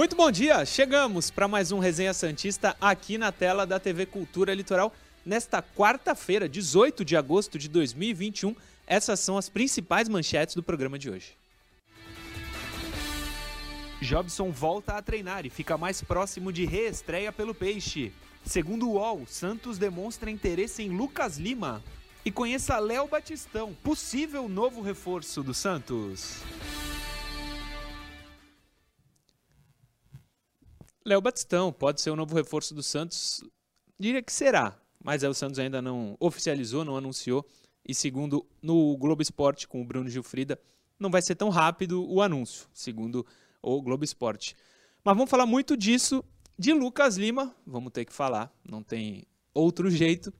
Muito bom dia! Chegamos para mais um Resenha Santista aqui na tela da TV Cultura Litoral. Nesta quarta-feira, 18 de agosto de 2021, essas são as principais manchetes do programa de hoje. Jobson volta a treinar e fica mais próximo de reestreia pelo Peixe. Segundo o UOL, Santos demonstra interesse em Lucas Lima. E conheça Léo Batistão, possível novo reforço do Santos. Léo Batistão pode ser o novo reforço do Santos. Diria que será, mas o Santos ainda não oficializou, não anunciou. E segundo no Globo Esporte com o Bruno Gilfrida, não vai ser tão rápido o anúncio, segundo o Globo Esporte. Mas vamos falar muito disso de Lucas Lima, vamos ter que falar, não tem outro jeito.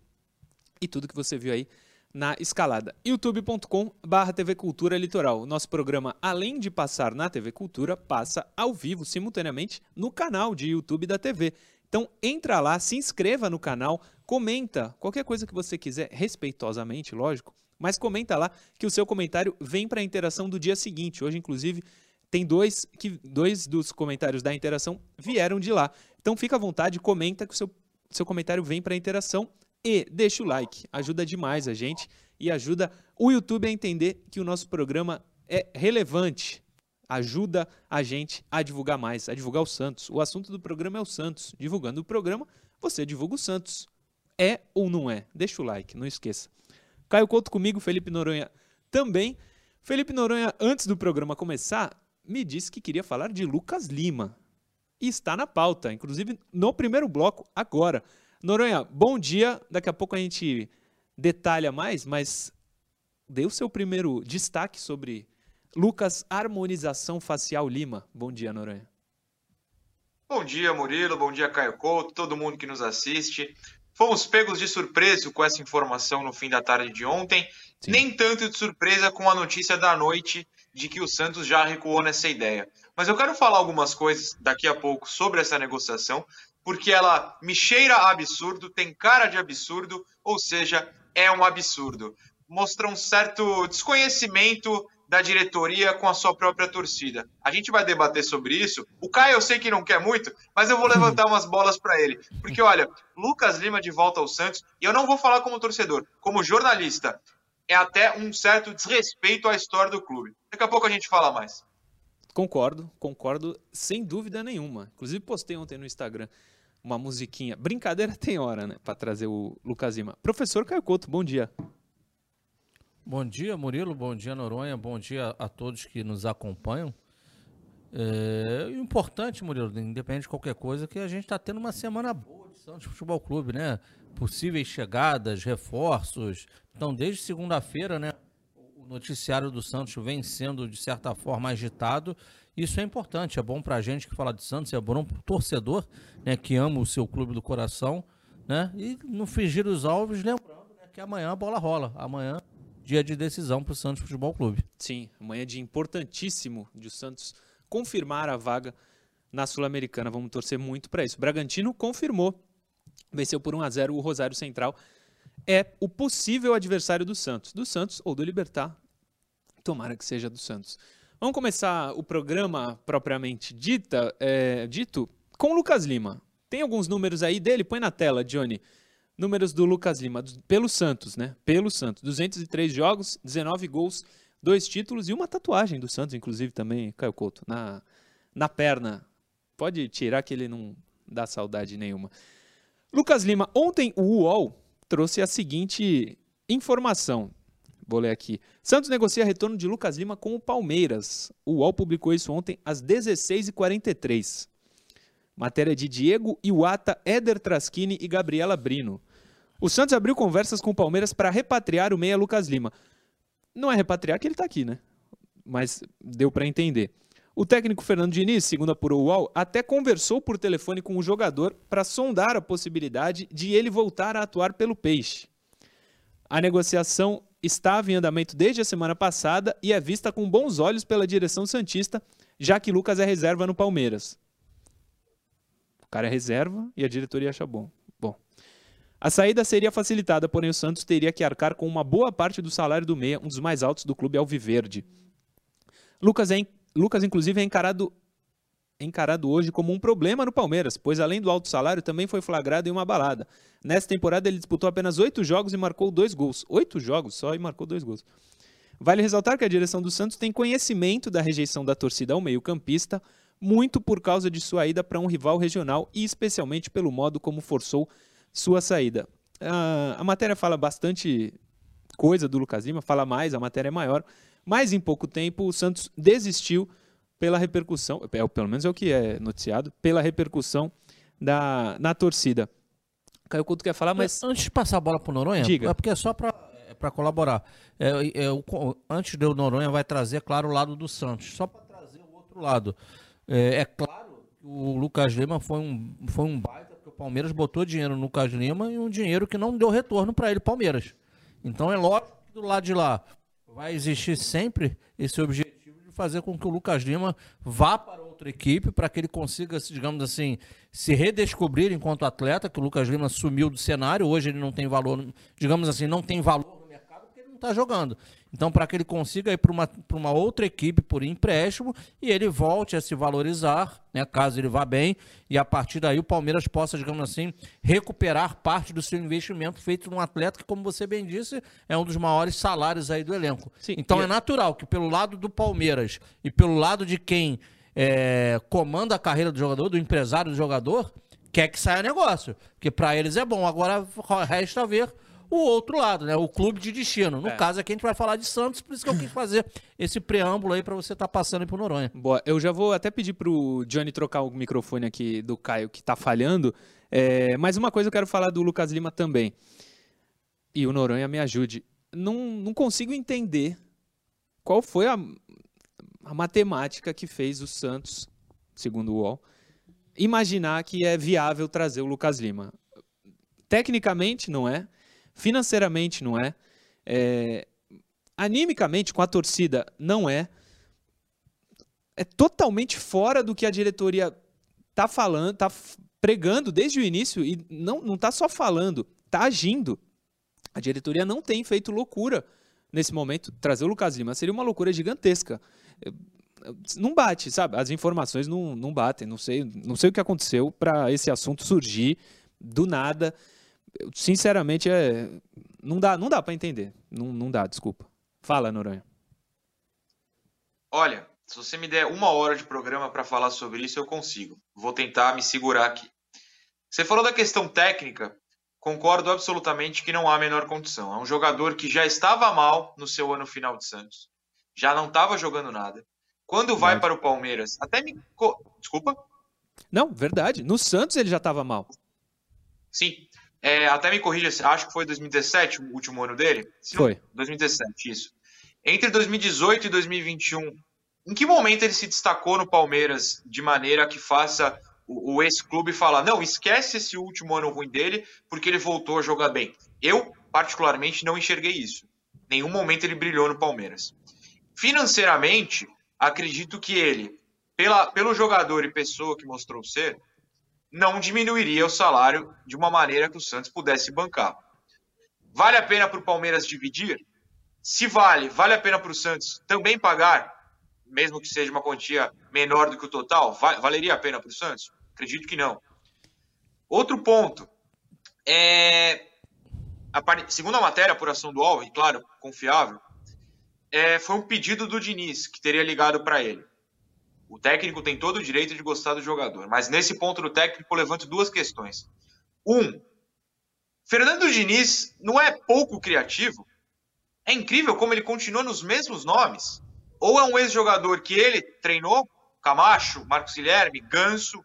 E tudo que você viu aí na escalada. youtube.com/barra TV Cultura Litoral. Nosso programa, além de passar na TV Cultura, passa ao vivo simultaneamente no canal de YouTube da TV. Então entra lá, se inscreva no canal, comenta qualquer coisa que você quiser, respeitosamente, lógico, mas comenta lá que o seu comentário vem para a interação do dia seguinte. Hoje, inclusive, tem dois que dois dos comentários da interação vieram de lá. Então fica à vontade, comenta que o seu, seu comentário vem para a interação e deixa o like. Ajuda demais a gente e ajuda o YouTube a entender que o nosso programa é relevante. Ajuda a gente a divulgar mais, a divulgar o Santos. O assunto do programa é o Santos. Divulgando o programa, você divulga o Santos. É ou não é? Deixa o like, não esqueça. Caio Couto comigo, Felipe Noronha também. Felipe Noronha, antes do programa começar, me disse que queria falar de Lucas Lima. E está na pauta, inclusive no primeiro bloco, agora. Noronha, bom dia. Daqui a pouco a gente detalha mais, mas dê o seu primeiro destaque sobre Lucas Harmonização Facial Lima. Bom dia, Noronha. Bom dia, Murilo. Bom dia, Caio Couto, todo mundo que nos assiste. Fomos pegos de surpresa com essa informação no fim da tarde de ontem. Sim. Nem tanto de surpresa com a notícia da noite de que o Santos já recuou nessa ideia. Mas eu quero falar algumas coisas daqui a pouco sobre essa negociação, porque ela me cheira absurdo, tem cara de absurdo, ou seja, é um absurdo. Mostra um certo desconhecimento da diretoria com a sua própria torcida. A gente vai debater sobre isso. O Caio eu sei que não quer muito, mas eu vou levantar umas bolas para ele. Porque, olha, Lucas Lima de volta ao Santos, e eu não vou falar como torcedor, como jornalista. É até um certo desrespeito à história do clube. Daqui a pouco a gente fala mais. Concordo, concordo sem dúvida nenhuma. Inclusive postei ontem no Instagram uma musiquinha. Brincadeira tem hora, né? Para trazer o Lucas Lima. Professor Caio Couto, bom dia. Bom dia, Murilo. Bom dia, Noronha. Bom dia a todos que nos acompanham. É importante, Murilo, independente de qualquer coisa, que a gente está tendo uma semana boa de Santos Futebol Clube, né? Possíveis chegadas, reforços. Então, desde segunda-feira, né? O noticiário do Santos vem sendo, de certa forma, agitado. Isso é importante, é bom para a gente que fala de Santos, é bom para o torcedor, né? Que ama o seu clube do coração, né? E no fingir os alvos, lembrando né, que amanhã a bola rola. Amanhã dia de decisão para o Santos Futebol Clube. Sim, amanhã é dia importantíssimo de o Santos confirmar a vaga na Sul-Americana. Vamos torcer muito para isso. O Bragantino confirmou, venceu por 1 a 0 o Rosário Central. É o possível adversário do Santos, do Santos ou do Libertar. Tomara que seja do Santos. Vamos começar o programa propriamente dita, é, dito com o Lucas Lima. Tem alguns números aí dele? Põe na tela, Johnny. Números do Lucas Lima, pelo Santos, né? Pelo Santos. 203 jogos, 19 gols, dois títulos e uma tatuagem do Santos, inclusive, também, Caio Couto, na, na perna. Pode tirar que ele não dá saudade nenhuma. Lucas Lima, ontem o UOL trouxe a seguinte informação. Vou ler aqui. Santos negocia retorno de Lucas Lima com o Palmeiras. O UOL publicou isso ontem às 16h43. Matéria de Diego Iwata, Éder Traschini e Gabriela Brino. O Santos abriu conversas com o Palmeiras para repatriar o meia Lucas Lima. Não é repatriar que ele está aqui, né? Mas deu para entender. O técnico Fernando Diniz, segundo apurou o UOL, até conversou por telefone com o jogador para sondar a possibilidade de ele voltar a atuar pelo Peixe. A negociação estava em andamento desde a semana passada e é vista com bons olhos pela direção Santista, já que Lucas é reserva no Palmeiras. O cara é reserva e a diretoria acha bom. A saída seria facilitada, porém o Santos teria que arcar com uma boa parte do salário do meia, um dos mais altos do clube alviverde. Lucas, é, Lucas inclusive, é encarado encarado hoje como um problema no Palmeiras, pois além do alto salário também foi flagrado em uma balada. Nessa temporada ele disputou apenas oito jogos e marcou dois gols. Oito jogos só e marcou dois gols. Vale ressaltar que a direção do Santos tem conhecimento da rejeição da torcida ao meio-campista, muito por causa de sua ida para um rival regional e especialmente pelo modo como forçou sua saída. a matéria fala bastante coisa do Lucas Lima, fala mais, a matéria é maior, mas em pouco tempo o Santos desistiu pela repercussão, é, pelo menos é o que é noticiado, pela repercussão da, na torcida. Caio Couto quer falar, mas... Antes de passar a bola para o Noronha, Diga. é porque é só para é colaborar. É, é, o, antes do Noronha vai trazer, claro, o lado do Santos. Só para trazer o outro lado. É, é, claro que o Lucas Lima foi um, foi um baita, porque o Palmeiras botou dinheiro no Lucas Lima e um dinheiro que não deu retorno para ele, Palmeiras. Então é lógico que do lado de lá vai existir sempre esse objetivo de fazer com que o Lucas Lima vá para outra equipe, para que ele consiga, digamos assim, se redescobrir enquanto atleta, que o Lucas Lima sumiu do cenário, hoje ele não tem valor, digamos assim, não tem valor está jogando. Então, para que ele consiga ir para uma, uma outra equipe por empréstimo e ele volte a se valorizar, né, caso ele vá bem, e a partir daí o Palmeiras possa, digamos assim, recuperar parte do seu investimento feito num atleta que, como você bem disse, é um dos maiores salários aí do elenco. Sim, então, é natural que pelo lado do Palmeiras e pelo lado de quem é, comanda a carreira do jogador, do empresário do jogador, quer que saia negócio. Porque para eles é bom. Agora resta ver o outro lado, né? O clube de destino. No é. caso aqui a gente vai falar de Santos, por isso que eu quis fazer esse preâmbulo aí para você estar tá passando aí pro Noronha. Boa, eu já vou até pedir pro Johnny trocar o microfone aqui do Caio que tá falhando. É, mas uma coisa eu quero falar do Lucas Lima também. E o Noronha me ajude. Não, não consigo entender qual foi a, a matemática que fez o Santos, segundo o UOL, imaginar que é viável trazer o Lucas Lima. Tecnicamente, não é financeiramente não é, é animicamente com a torcida não é, é totalmente fora do que a diretoria tá falando, tá pregando desde o início e não não tá só falando, tá agindo. A diretoria não tem feito loucura nesse momento. Trazer o Lucas Lima seria uma loucura gigantesca. Não bate, sabe? As informações não, não batem. Não sei, não sei o que aconteceu para esse assunto surgir do nada sinceramente, é, não dá, não dá para entender. Não, não dá, desculpa. Fala, Noronha. Olha, se você me der uma hora de programa para falar sobre isso, eu consigo. Vou tentar me segurar aqui. Você falou da questão técnica, concordo absolutamente que não há a menor condição. É um jogador que já estava mal no seu ano final de Santos, já não estava jogando nada. Quando vai para o Palmeiras, até me. Desculpa? Não, verdade. No Santos ele já estava mal. Sim. É, até me corrija, acho que foi 2017 o último ano dele? Se foi. Não, 2017, isso. Entre 2018 e 2021, em que momento ele se destacou no Palmeiras de maneira que faça o, o ex-clube falar: não, esquece esse último ano ruim dele, porque ele voltou a jogar bem? Eu, particularmente, não enxerguei isso. Nenhum momento ele brilhou no Palmeiras. Financeiramente, acredito que ele, pela, pelo jogador e pessoa que mostrou ser, não diminuiria o salário de uma maneira que o Santos pudesse bancar. Vale a pena para o Palmeiras dividir? Se vale, vale a pena para o Santos também pagar, mesmo que seja uma quantia menor do que o total? Valeria a pena para o Santos? Acredito que não. Outro ponto. É, a, segundo a matéria, a apuração do Alves, claro, confiável, é, foi um pedido do Diniz, que teria ligado para ele. O técnico tem todo o direito de gostar do jogador, mas nesse ponto do técnico eu levanto duas questões. Um, Fernando Diniz não é pouco criativo? É incrível como ele continua nos mesmos nomes. Ou é um ex-jogador que ele treinou, Camacho, Marcos Guilherme, Ganso,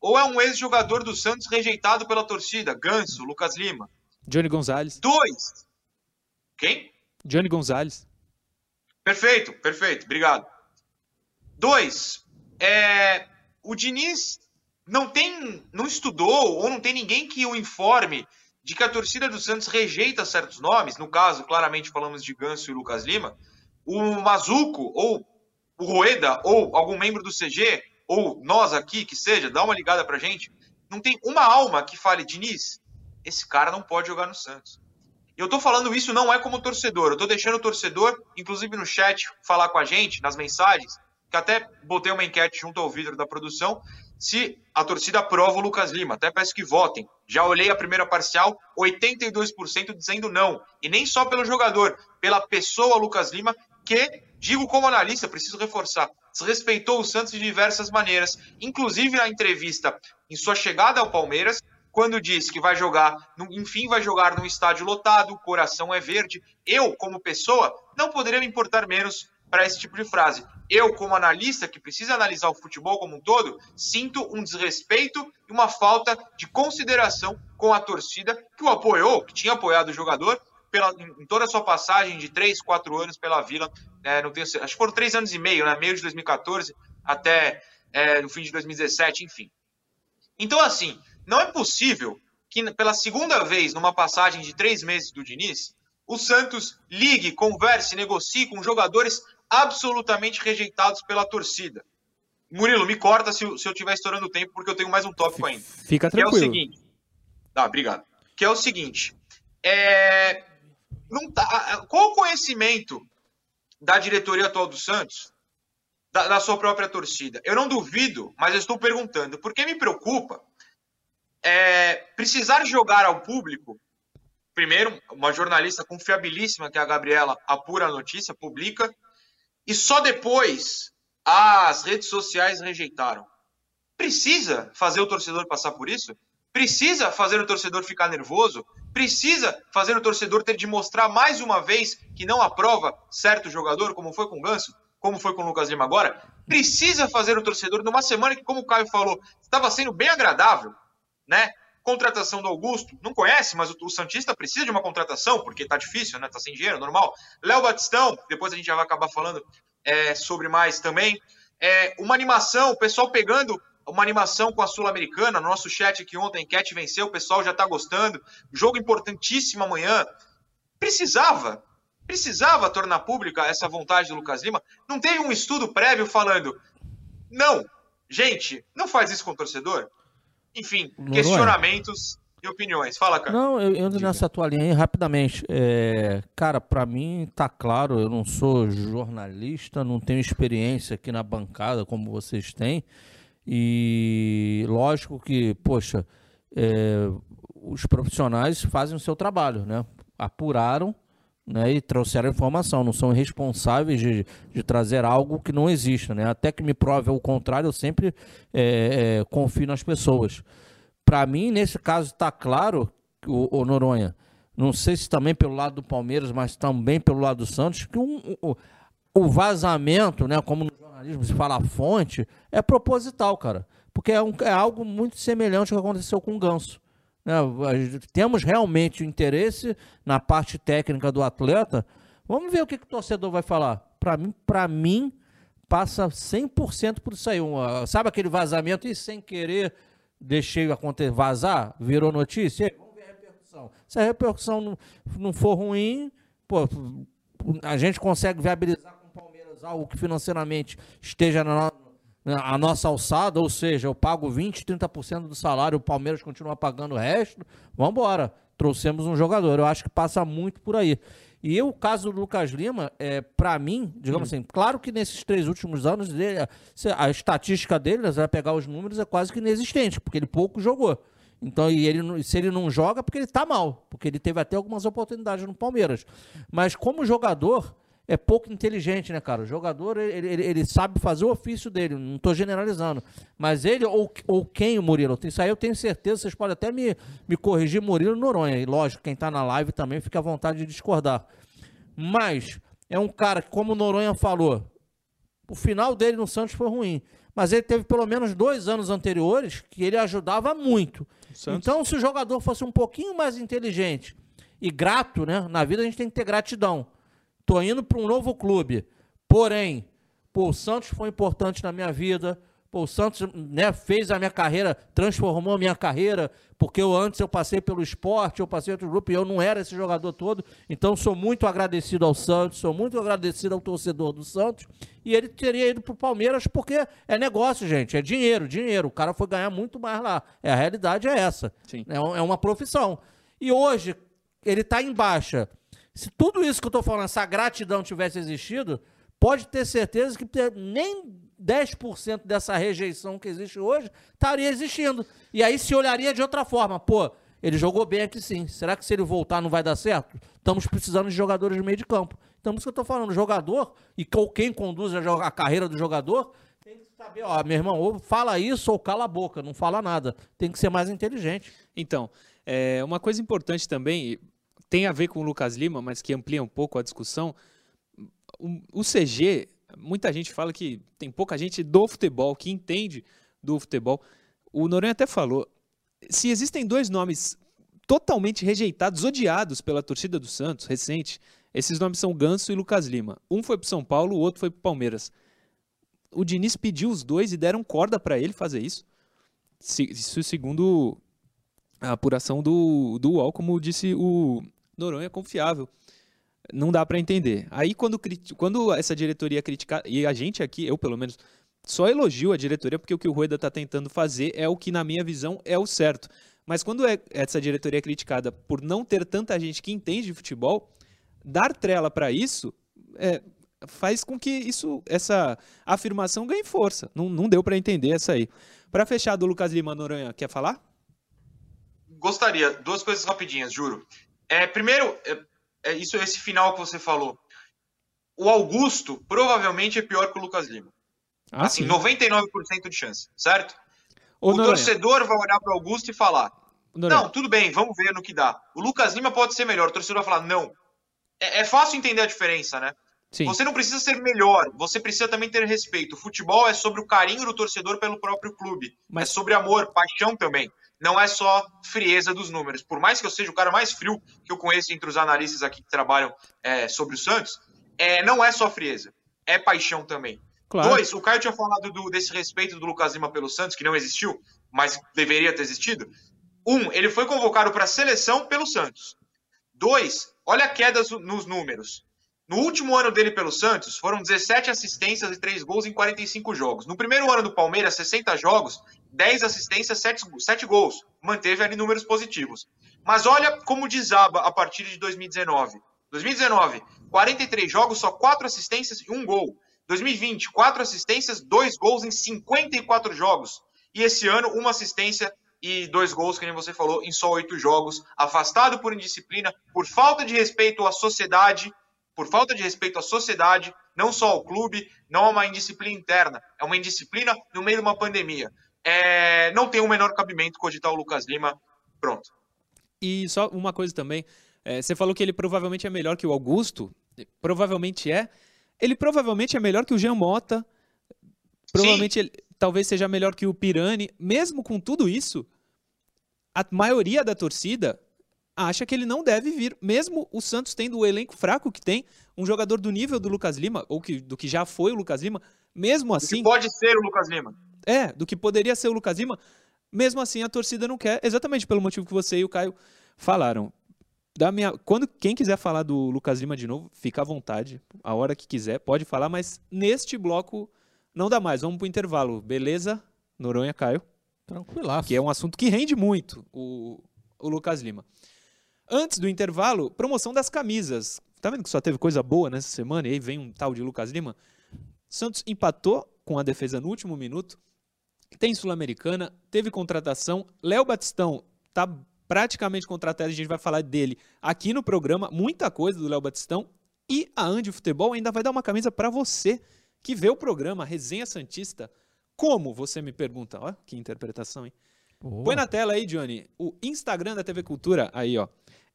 ou é um ex-jogador do Santos rejeitado pela torcida, Ganso, Lucas Lima. Johnny Gonzalez. Dois. Quem? Johnny Gonzalez. Perfeito, perfeito, obrigado. Dois, é, o Diniz não tem, não estudou ou não tem ninguém que o informe de que a torcida do Santos rejeita certos nomes. No caso, claramente falamos de Ganso e Lucas Lima. O Mazuco ou o Rueda ou algum membro do CG ou nós aqui que seja, dá uma ligada pra gente. Não tem uma alma que fale Diniz, esse cara não pode jogar no Santos. Eu tô falando isso não é como torcedor, eu tô deixando o torcedor, inclusive no chat, falar com a gente, nas mensagens, que até botei uma enquete junto ao vidro da produção, se a torcida aprova o Lucas Lima. Até peço que votem. Já olhei a primeira parcial, 82% dizendo não. E nem só pelo jogador, pela pessoa Lucas Lima, que, digo como analista, preciso reforçar, desrespeitou o Santos de diversas maneiras, inclusive na entrevista em sua chegada ao Palmeiras, quando disse que vai jogar, enfim, vai jogar num estádio lotado, o coração é verde. Eu, como pessoa, não poderia me importar menos para esse tipo de frase. Eu, como analista que precisa analisar o futebol como um todo, sinto um desrespeito e uma falta de consideração com a torcida que o apoiou, que tinha apoiado o jogador pela, em toda a sua passagem de três, quatro anos pela Vila. É, não tenho, acho que foram três anos e meio, né? meio de 2014 até é, no fim de 2017, enfim. Então, assim, não é possível que pela segunda vez numa passagem de três meses do Diniz, o Santos ligue, converse, negocie com jogadores absolutamente rejeitados pela torcida. Murilo, me corta se, eu estiver estourando o tempo, porque eu tenho mais um tópico ainda. Fica tranquilo. Que é o seguinte. Tá, obrigado. Que é o seguinte. É, não tá, qual o conhecimento da diretoria atual do Santos, da, da sua própria torcida? Eu não duvido, mas eu estou perguntando, porque me preocupa é, precisar jogar ao público. Primeiro, uma jornalista confiabilíssima, que é a Gabriela, apura a notícia, publica, e só depois as redes sociais rejeitaram. Precisa fazer o torcedor passar por isso? Precisa fazer o torcedor ficar nervoso? Precisa fazer o torcedor ter de mostrar mais uma vez que não aprova certo jogador, como foi com o Ganso, como foi com o Lucas Lima agora? Precisa fazer o torcedor numa semana que, como o Caio falou, estava sendo bem agradável, né? Contratação do Augusto, não conhece, mas o, Santista precisa de uma contratação, porque tá difícil, né? Tá sem dinheiro, normal. Léo Batistão, depois a gente já vai acabar falando é, sobre mais também. É, uma animação, o pessoal pegando uma animação com a Sul-Americana, no nosso chat aqui ontem, a enquete venceu, o pessoal já tá gostando. Jogo importantíssimo amanhã. Precisava, precisava tornar pública essa vontade do Lucas Lima. Não teve um estudo prévio falando, não, gente, não faz isso com o torcedor. Enfim, questionamentos é? e opiniões. Fala, cara. Não, eu entro nessa tua linha aí rapidamente. É, cara, para mim tá claro, eu não sou jornalista, não tenho experiência aqui na bancada como vocês têm. E lógico que, poxa, é, os profissionais fazem o seu trabalho, né? Apuraram né, e trouxeram informação, não são responsáveis de, de trazer algo que não exista. Né? Até que me prove o contrário, eu sempre é, é, confio nas pessoas. Para mim, nesse caso, está claro, o, o, Noronha, não sei se também pelo lado do Palmeiras, mas também pelo lado do Santos, que um, o, o vazamento, né, como no jornalismo se fala fonte, é proposital, cara. Porque é, um, é algo muito semelhante ao que aconteceu com o Ganso. Né? Temos realmente interesse na parte técnica do atleta. Vamos ver o que, que o torcedor vai falar. Para mim, para mim, passa 100% por isso aí. sabe aquele vazamento e sem querer deixei acontecer, vazar, virou notícia? Vamos ver a repercussão. Se a repercussão não, não for ruim, pô, a gente consegue viabilizar com o Palmeiras algo que financeiramente esteja na, a nossa alçada, ou seja, eu pago 20, 30% do salário, o Palmeiras continua pagando o resto, vamos embora. Trouxemos um jogador. Eu acho que passa muito por aí. E o caso do Lucas Lima, é, para mim, digamos hum. assim, claro que nesses três últimos anos, dele, a estatística dele, você vai pegar os números, é quase que inexistente, porque ele pouco jogou. Então, e ele, se ele não joga, porque ele tá mal, porque ele teve até algumas oportunidades no Palmeiras. Mas como jogador, é pouco inteligente, né, cara? O jogador, ele, ele, ele sabe fazer o ofício dele, não estou generalizando. Mas ele, ou, ou quem, o Murilo, isso aí eu tenho certeza, vocês podem até me, me corrigir, Murilo Noronha. E lógico, quem está na live também fica à vontade de discordar. Mas é um cara que, como o Noronha falou, o final dele no Santos foi ruim. Mas ele teve pelo menos dois anos anteriores que ele ajudava muito. Então, se o jogador fosse um pouquinho mais inteligente e grato, né? Na vida a gente tem que ter gratidão. Tô indo para um novo clube. Porém, pô, o Santos foi importante na minha vida. Pô, o Santos né, fez a minha carreira, transformou a minha carreira, porque eu antes eu passei pelo esporte, eu passei outro grupo e eu não era esse jogador todo. Então sou muito agradecido ao Santos, sou muito agradecido ao torcedor do Santos. E ele teria ido para o Palmeiras porque é negócio, gente, é dinheiro, dinheiro. O cara foi ganhar muito mais lá. É, a realidade é essa. Sim. É, é uma profissão. E hoje ele está em baixa. Se tudo isso que eu estou falando, essa gratidão tivesse existido, pode ter certeza que nem 10% dessa rejeição que existe hoje estaria existindo. E aí se olharia de outra forma. Pô, ele jogou bem aqui sim. Será que se ele voltar não vai dar certo? Estamos precisando de jogadores de meio de campo. Então, isso que eu estou falando, jogador e quem conduz a, carreira do jogador tem que saber, ó, meu irmão, ou fala isso ou cala a boca, não fala nada. Tem que ser mais inteligente. Então, é, uma coisa importante também, tem a ver com o Lucas Lima, mas que amplia um pouco a discussão. O, o CG, muita gente fala que tem pouca gente do futebol que entende do futebol. O Noronha até falou, se existem dois nomes totalmente rejeitados, odiados pela torcida do Santos, recente, esses nomes são Ganso e Lucas Lima. Um foi para São Paulo, o outro foi para Palmeiras. O Diniz pediu os dois e deram corda para ele fazer isso. Isso segundo a apuração do, do UOL, como disse o Noronha, é confiável. Não dá para entender. Aí quando, quando essa diretoria criticar, e a gente aqui, eu pelo menos, só elogio a diretoria porque o que o Rueda está tentando fazer é o que, na minha visão, é o certo. Mas quando é essa diretoria é criticada por não ter tanta gente que entende de futebol, dar trela para isso é, faz com que isso, essa afirmação ganhe força. Não, não deu para entender essa aí. Para fechar do Lucas Lima Noronha, quer falar? Gostaria. Duas coisas rapidinhas, juro. É, primeiro, é, é isso esse final que você falou. O Augusto provavelmente é pior que o Lucas Lima. Ah, assim, sim. 99% de chance, certo? Ô, o Noronha. torcedor vai olhar para o Augusto e falar: Noronha. Não, tudo bem, vamos ver no que dá. O Lucas Lima pode ser melhor. O torcedor vai falar: Não. É, é fácil entender a diferença, né? Sim. Você não precisa ser melhor, você precisa também ter respeito. O futebol é sobre o carinho do torcedor pelo próprio clube. Mas... É sobre amor, paixão também. Não é só frieza dos números. Por mais que eu seja o cara mais frio que eu conheço entre os analistas aqui que trabalham é, sobre o Santos, é, não é só frieza, é paixão também. Claro. Dois, o Caio tinha falado do, desse respeito do Lucas Lima pelo Santos, que não existiu, mas deveria ter existido. Um, ele foi convocado para a seleção pelo Santos. Dois, olha a queda nos números. No último ano dele pelo Santos, foram 17 assistências e 3 gols em 45 jogos. No primeiro ano do Palmeiras, 60 jogos, 10 assistências, 7, 7 gols. Manteve ali números positivos. Mas olha como desaba a partir de 2019. 2019, 43 jogos, só 4 assistências e 1 gol. 2020, 4 assistências, 2 gols em 54 jogos. E esse ano, uma assistência e dois gols, que nem você falou, em só oito jogos. Afastado por indisciplina, por falta de respeito à sociedade, por falta de respeito à sociedade, não só ao clube, não é uma indisciplina interna, é uma indisciplina no meio de uma pandemia. É, não tem o menor cabimento cogitar o Lucas Lima. Pronto. E só uma coisa também. É, você falou que ele provavelmente é melhor que o Augusto. Provavelmente é. Ele provavelmente é melhor que o Jean Mota. Provavelmente ele, talvez seja melhor que o Pirani. Mesmo com tudo isso, a maioria da torcida acha que ele não deve vir, mesmo o Santos tendo o elenco fraco que tem, um jogador do nível do Lucas Lima, ou que, do que já foi o Lucas Lima, mesmo assim. pode ser o Lucas Lima. É, do que poderia ser o Lucas Lima, mesmo assim a torcida não quer, exatamente pelo motivo que você e o Caio falaram. Da minha, quando quem quiser falar do Lucas Lima de novo, fica à vontade, a hora que quiser, pode falar, mas neste bloco não dá mais. Vamos pro intervalo, beleza? Noronha, Caio. Tranquilaço. Que é um assunto que rende muito o, o Lucas Lima. Antes do intervalo, promoção das camisas. Tá vendo que só teve coisa boa nessa semana? E aí vem um tal de Lucas Lima. Santos empatou com a defesa no último minuto. Tem Sul-Americana, teve contratação. Léo Batistão tá praticamente contratado, a gente vai falar dele aqui no programa. Muita coisa do Léo Batistão. E a Andi Futebol ainda vai dar uma camisa para você que vê o programa Resenha Santista. Como? Você me pergunta. Ó, que interpretação, hein? Boa. Põe na tela aí, Johnny, o Instagram da TV Cultura, aí, ó.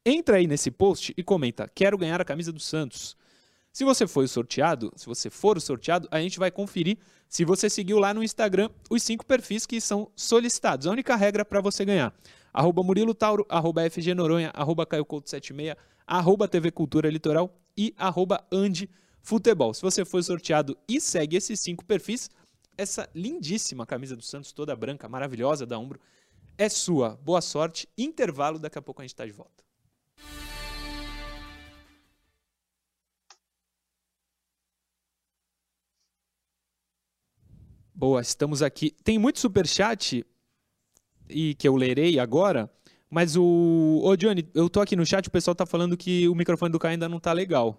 Entra aí nesse post e comenta: quero ganhar a camisa do Santos. Se você foi sorteado, se você for sorteado, a gente vai conferir se você seguiu lá no Instagram os cinco perfis que são solicitados. A única regra para você ganhar. Arroba Murilo Tauro, arroba FG Noronha, arroba Caio Couto 76, arroba TV Cultura Litoral e arroba Futebol. Se você foi sorteado e segue esses cinco perfis, essa lindíssima camisa do Santos, toda branca, maravilhosa da Umbro, é sua. Boa sorte. Intervalo, daqui a pouco a gente está de volta. Boa, estamos aqui. Tem muito super chat e que eu lerei agora, mas o ô Johnny, eu tô aqui no chat, o pessoal tá falando que o microfone do Caio ainda não tá legal.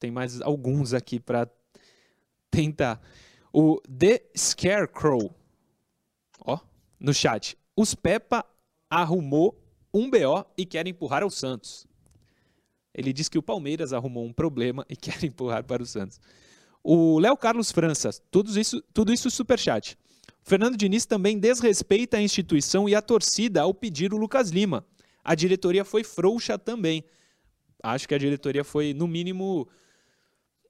Tem mais alguns aqui para tentar. O The Scarecrow, ó, no chat. Os Peppa arrumou um BO e quer empurrar ao Santos. Ele diz que o Palmeiras arrumou um problema e quer empurrar para o Santos. O Léo Carlos França, tudo isso, tudo isso superchat. Fernando Diniz também desrespeita a instituição e a torcida ao pedir o Lucas Lima. A diretoria foi frouxa também. Acho que a diretoria foi, no mínimo,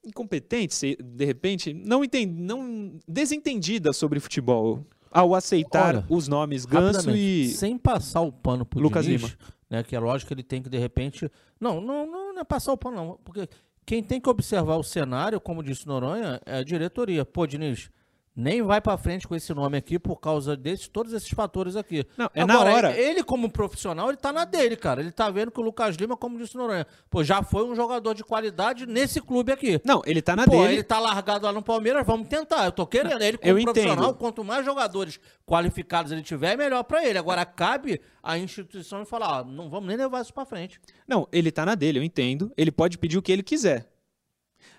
incompetente, de repente, não, entend, não desentendida sobre futebol ao aceitar Olha, os nomes Ganso e sem passar o pano pro Lucas Diniz, Lima. né, que é lógico que ele tem que de repente, não, não, não, não é passar o pano não, porque quem tem que observar o cenário, como disse Noronha, é a diretoria. Pô, Diniz, nem vai pra frente com esse nome aqui por causa desses, todos esses fatores aqui. Não, é Agora, na hora. Ele, como profissional, ele tá na dele, cara. Ele tá vendo que o Lucas Lima, como disse Noronha, pô, já foi um jogador de qualidade nesse clube aqui. Não, ele tá na Pô, dele. ele tá largado lá no Palmeiras, vamos tentar. Eu tô querendo. Ele, como Eu entendo. profissional, quanto mais jogadores qualificados ele tiver, melhor pra ele. Agora, cabe à instituição falar, ó, não vamos nem levar isso pra frente. Não, ele tá na dele, eu entendo. Ele pode pedir o que ele quiser.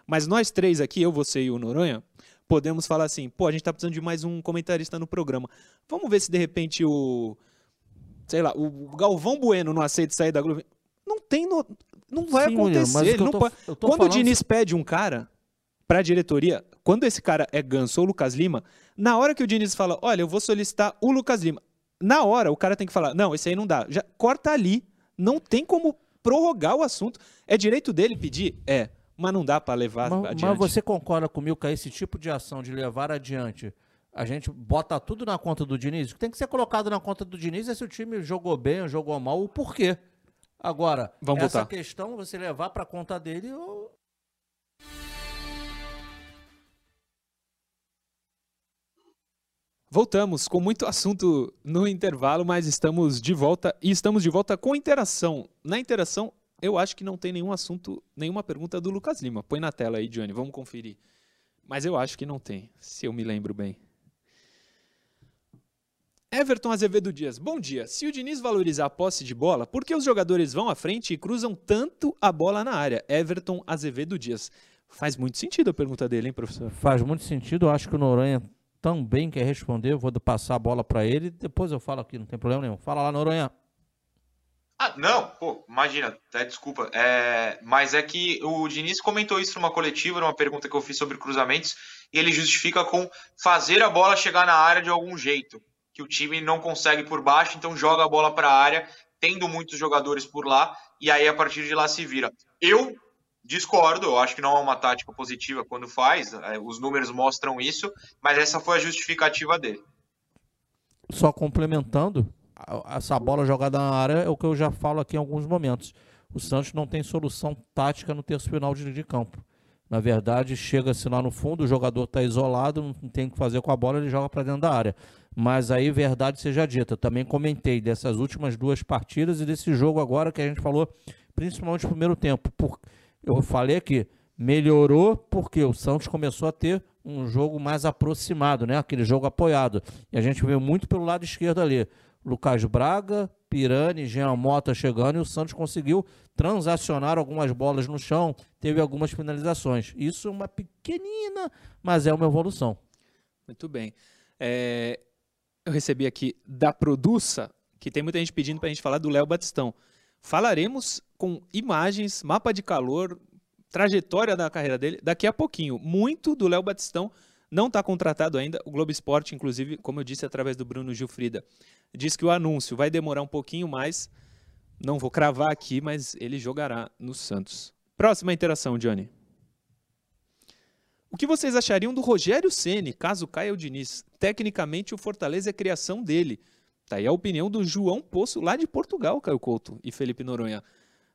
Mas nós três aqui, eu, você e o Noronha, podemos falar assim, pô, a gente tá precisando de mais um comentarista no programa. Vamos ver se de repente o sei lá, o Galvão Bueno não aceita sair da Globo. Não tem no... não vai Sim, acontecer. o não tô- pode- Quando o falando- Diniz pede um cara pra diretoria, quando esse cara é Ganso ou Lucas Lima, na hora que o Diniz fala, olha, eu vou solicitar o Lucas Lima, na hora o cara tem que falar, não, esse aí não dá. Já corta ali, não tem como prorrogar o assunto. É direito dele pedir? É, mas não dá pra levar Mas, adiante. mas você concorda comigo que esse tipo de ação de levar adiante, a gente bota tudo na conta do Diniz? O que tem que ser colocado na conta do Diniz é se o time jogou bem ou jogou mal, o porquê. Agora, Vamos essa voltar. questão você levar pra conta dele, eu... Voltamos com muito assunto no intervalo, mas estamos de volta e estamos de volta com interação. Na interação, eu acho que não tem nenhum assunto, nenhuma pergunta do Lucas Lima. Põe na tela aí, Johnny, vamos conferir. Mas eu acho que não tem, se eu me lembro bem. Everton Azevedo Dias, bom dia. Se o Diniz valorizar a posse de bola, por que os jogadores vão à frente e cruzam tanto a bola na área? Everton Azevedo Dias. Faz muito sentido a pergunta dele, hein, professor? Faz muito sentido, eu acho que o Noronha também quer responder, eu vou passar a bola pra ele, depois eu falo aqui, não tem problema nenhum. Fala lá, Noronha. Ah, não, pô, imagina, até desculpa. É, mas é que o Diniz comentou isso numa coletiva, numa pergunta que eu fiz sobre cruzamentos, e ele justifica com fazer a bola chegar na área de algum jeito. Que o time não consegue por baixo, então joga a bola para a área, tendo muitos jogadores por lá, e aí a partir de lá se vira. Eu discordo, eu acho que não é uma tática positiva quando faz, é, os números mostram isso, mas essa foi a justificativa dele. Só complementando, essa bola jogada na área é o que eu já falo aqui em alguns momentos. O Santos não tem solução tática no terço final de, de campo. Na verdade, chega-se lá no fundo, o jogador está isolado, não tem o que fazer com a bola, ele joga para dentro da área. Mas aí, verdade seja dita, também comentei dessas últimas duas partidas e desse jogo agora que a gente falou, principalmente no primeiro tempo. Por, eu falei aqui, melhorou porque o Santos começou a ter um jogo mais aproximado, né? Aquele jogo apoiado. E a gente veio muito pelo lado esquerdo ali. Lucas Braga, Pirani, Jean Mota chegando e o Santos conseguiu transacionar algumas bolas no chão, teve algumas finalizações. Isso é uma pequenina, mas é uma evolução. Muito bem. É, eu recebi aqui da Produça, que tem muita gente pedindo para a gente falar do Léo Batistão. Falaremos com imagens, mapa de calor, trajetória da carreira dele daqui a pouquinho. Muito do Léo Batistão não está contratado ainda. O Globo Esporte, inclusive, como eu disse através do Bruno Gilfrida, diz que o anúncio vai demorar um pouquinho mais. Não vou cravar aqui, mas ele jogará no Santos. Próxima interação, Johnny. O que vocês achariam do Rogério Ceni, caso caia o Diniz? Tecnicamente, o Fortaleza é criação dele. Tá aí a opinião do João Poço, lá de Portugal, Caio Couto e Felipe Noronha.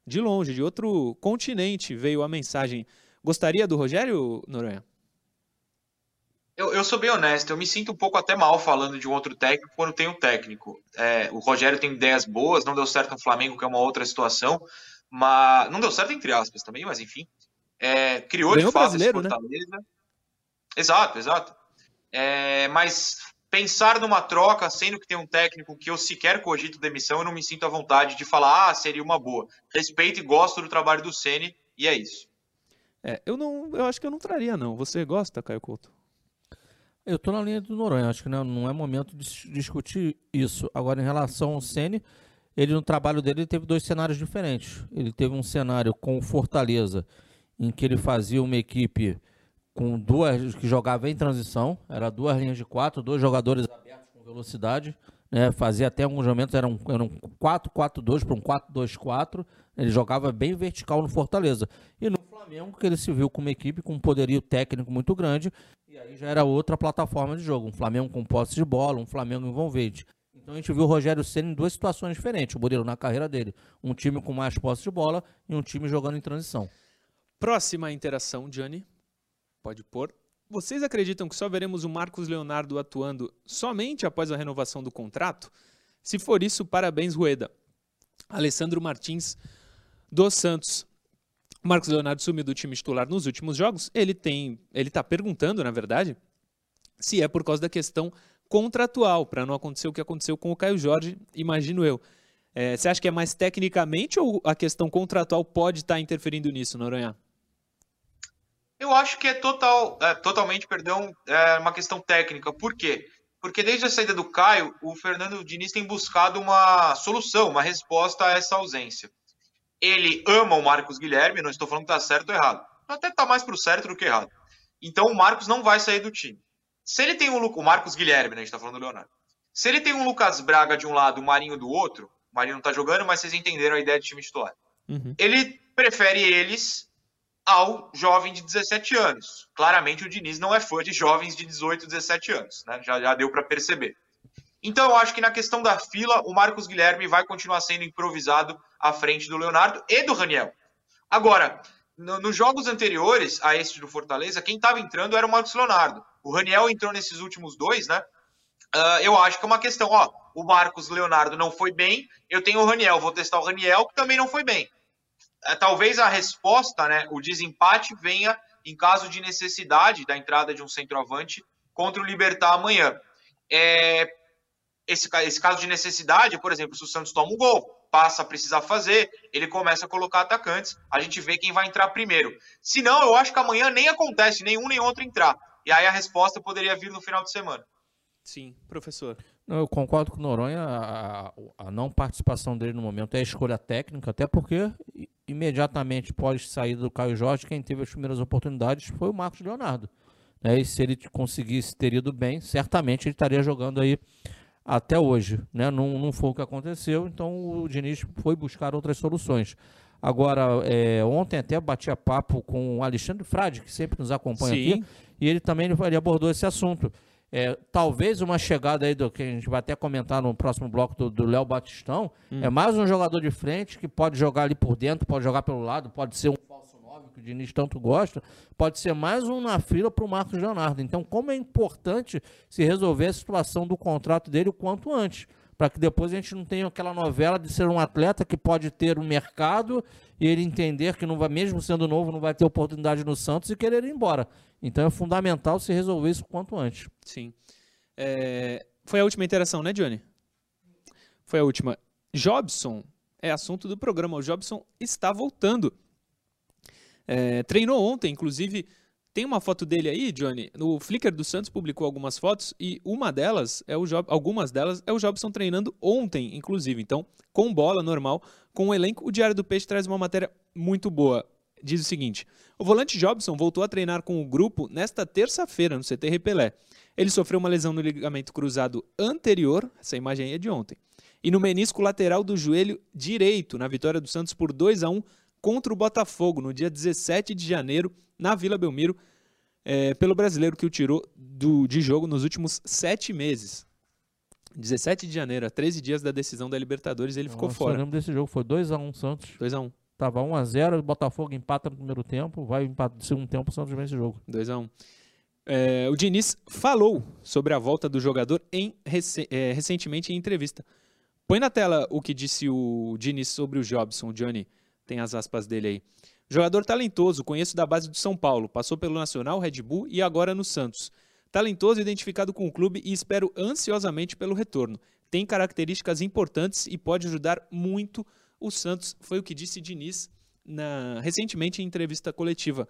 De longe, de outro continente, veio a mensagem. Gostaria do Rogério, Noronha? Eu, eu sou bem honesto, eu me sinto um pouco até mal falando de um outro técnico quando tem um técnico. É, o Rogério tem ideias boas, não deu certo no Flamengo, que é uma outra situação, mas não deu certo entre aspas também, mas enfim. É, criou Ganhou de fato brasileiro, né? Fortaleza. Exato, exato. É, mas pensar numa troca, sendo que tem um técnico que eu sequer cogito demissão, eu não me sinto à vontade de falar, ah, seria uma boa. Respeito e gosto do trabalho do Ceni e é isso. É, eu não, eu acho que eu não traria não. Você gosta, Caio Couto? Eu tô na linha do Noronha, acho que não, não é momento de discutir isso. Agora, em relação ao Ceni, ele no trabalho dele ele teve dois cenários diferentes. Ele teve um cenário com o Fortaleza, em que ele fazia uma equipe com duas que jogava em transição, era duas linhas de quatro, dois jogadores abertos com velocidade, né? Fazia até alguns momentos era era um 4-4-2 para um 4-2-4. Ele jogava bem vertical no Fortaleza. E no Flamengo, que ele se viu com uma equipe com um poderio técnico muito grande, e aí já era outra plataforma de jogo. Um Flamengo com posse de bola, um Flamengo envolvente. Então a gente viu o Rogério Senna em duas situações diferentes, o Murilo na carreira dele. Um time com mais posse de bola e um time jogando em transição. Próxima interação, Gianni. Pode pôr. Vocês acreditam que só veremos o Marcos Leonardo atuando somente após a renovação do contrato? Se for isso, parabéns, Rueda. Alessandro Martins dos Santos. Marcos Leonardo sumiu do time titular nos últimos jogos. Ele tem, ele está perguntando, na verdade, se é por causa da questão contratual, para não acontecer o que aconteceu com o Caio Jorge, imagino eu. É, você acha que é mais tecnicamente ou a questão contratual pode estar tá interferindo nisso, Noronha? Eu acho que é, total, é, totalmente, perdão, é uma questão técnica. Por quê? Porque desde a saída do Caio, o Fernando Diniz tem buscado uma solução, uma resposta a essa ausência. Ele ama o Marcos Guilherme, não estou falando que está certo ou errado. Até está mais para o certo do que errado. Então o Marcos não vai sair do time. Se ele tem um o Marcos Guilherme, né, a gente está falando do Leonardo. Se ele tem um Lucas Braga de um lado, o Marinho do outro, o Marinho não está jogando, mas vocês entenderam a ideia de time titular. Uhum. Ele prefere eles ao jovem de 17 anos. Claramente o Diniz não é fã de jovens de 18, 17 anos, né? já, já deu para perceber. Então eu acho que na questão da fila, o Marcos Guilherme vai continuar sendo improvisado à frente do Leonardo e do Raniel. Agora, no, nos jogos anteriores a este do Fortaleza, quem estava entrando era o Marcos Leonardo. O Raniel entrou nesses últimos dois, né? Uh, eu acho que é uma questão, ó, o Marcos Leonardo não foi bem, eu tenho o Raniel, vou testar o Raniel, que também não foi bem. É, talvez a resposta, né, o desempate venha em caso de necessidade da entrada de um centroavante contra o Libertar amanhã. É, esse, esse caso de necessidade, por exemplo, se o Santos toma um gol, passa a precisar fazer, ele começa a colocar atacantes, a gente vê quem vai entrar primeiro. Se não, eu acho que amanhã nem acontece nenhum nem outro entrar. E aí a resposta poderia vir no final de semana. Sim, professor. Eu concordo com o Noronha, a, a, não participação dele no momento é escolha técnica, até porque imediatamente pós saída do Caio Jorge, quem teve as primeiras oportunidades foi o Marcos Leonardo. Né? E se ele conseguisse ter ido bem, certamente ele estaria jogando aí até hoje. Né? Não, não foi o que aconteceu, então o Diniz foi buscar outras soluções. Agora, é, ontem até batia papo com o Alexandre Frade, que sempre nos acompanha Sim. aqui, e ele também ele abordou esse assunto. É, talvez uma chegada aí do que a gente vai até comentar no próximo bloco do Léo Batistão. Hum. É mais um jogador de frente que pode jogar ali por dentro, pode jogar pelo lado, pode ser um falso 9 que o Diniz tanto gosta, pode ser mais um na fila para o Marcos Leonardo. Então, como é importante se resolver a situação do contrato dele o quanto antes para que depois a gente não tenha aquela novela de ser um atleta que pode ter um mercado e ele entender que não vai, mesmo sendo novo, não vai ter oportunidade no Santos e querer ir embora. Então é fundamental se resolver isso quanto antes. Sim. É... Foi a última interação, né, Johnny? Foi a última. Jobson é assunto do programa. O Jobson está voltando. É... treinou ontem, inclusive tem uma foto dele aí, Johnny. No Flickr do Santos publicou algumas fotos e uma delas é o Job, algumas delas é o Jobson treinando ontem, inclusive. Então, com bola normal, com o elenco, o Diário do Peixe traz uma matéria muito boa. Diz o seguinte: o volante Jobson voltou a treinar com o grupo nesta terça-feira no CT Repelé. Ele sofreu uma lesão no ligamento cruzado anterior, essa imagem aí é de ontem, e no menisco lateral do joelho direito, na vitória do Santos por 2 a 1 contra o Botafogo no dia 17 de janeiro na Vila Belmiro, é, pelo brasileiro que o tirou do, de jogo nos últimos sete meses. 17 de janeiro, a 13 dias da decisão da Libertadores, ele Nossa, ficou fora. Eu lembro desse jogo, foi 2x1 Santos. 2x1. Tava 1x0, o Botafogo empata no primeiro tempo, vai empata no segundo tempo, o Santos vence o jogo. 2x1. É, o Diniz falou sobre a volta do jogador em, é, recentemente em entrevista. Põe na tela o que disse o Diniz sobre o Jobson, o Johnny. Tem as aspas dele aí. Jogador talentoso, conheço da base do São Paulo, passou pelo Nacional, Red Bull e agora no Santos. Talentoso, identificado com o clube e espero ansiosamente pelo retorno. Tem características importantes e pode ajudar muito o Santos, foi o que disse Diniz na, recentemente em entrevista coletiva.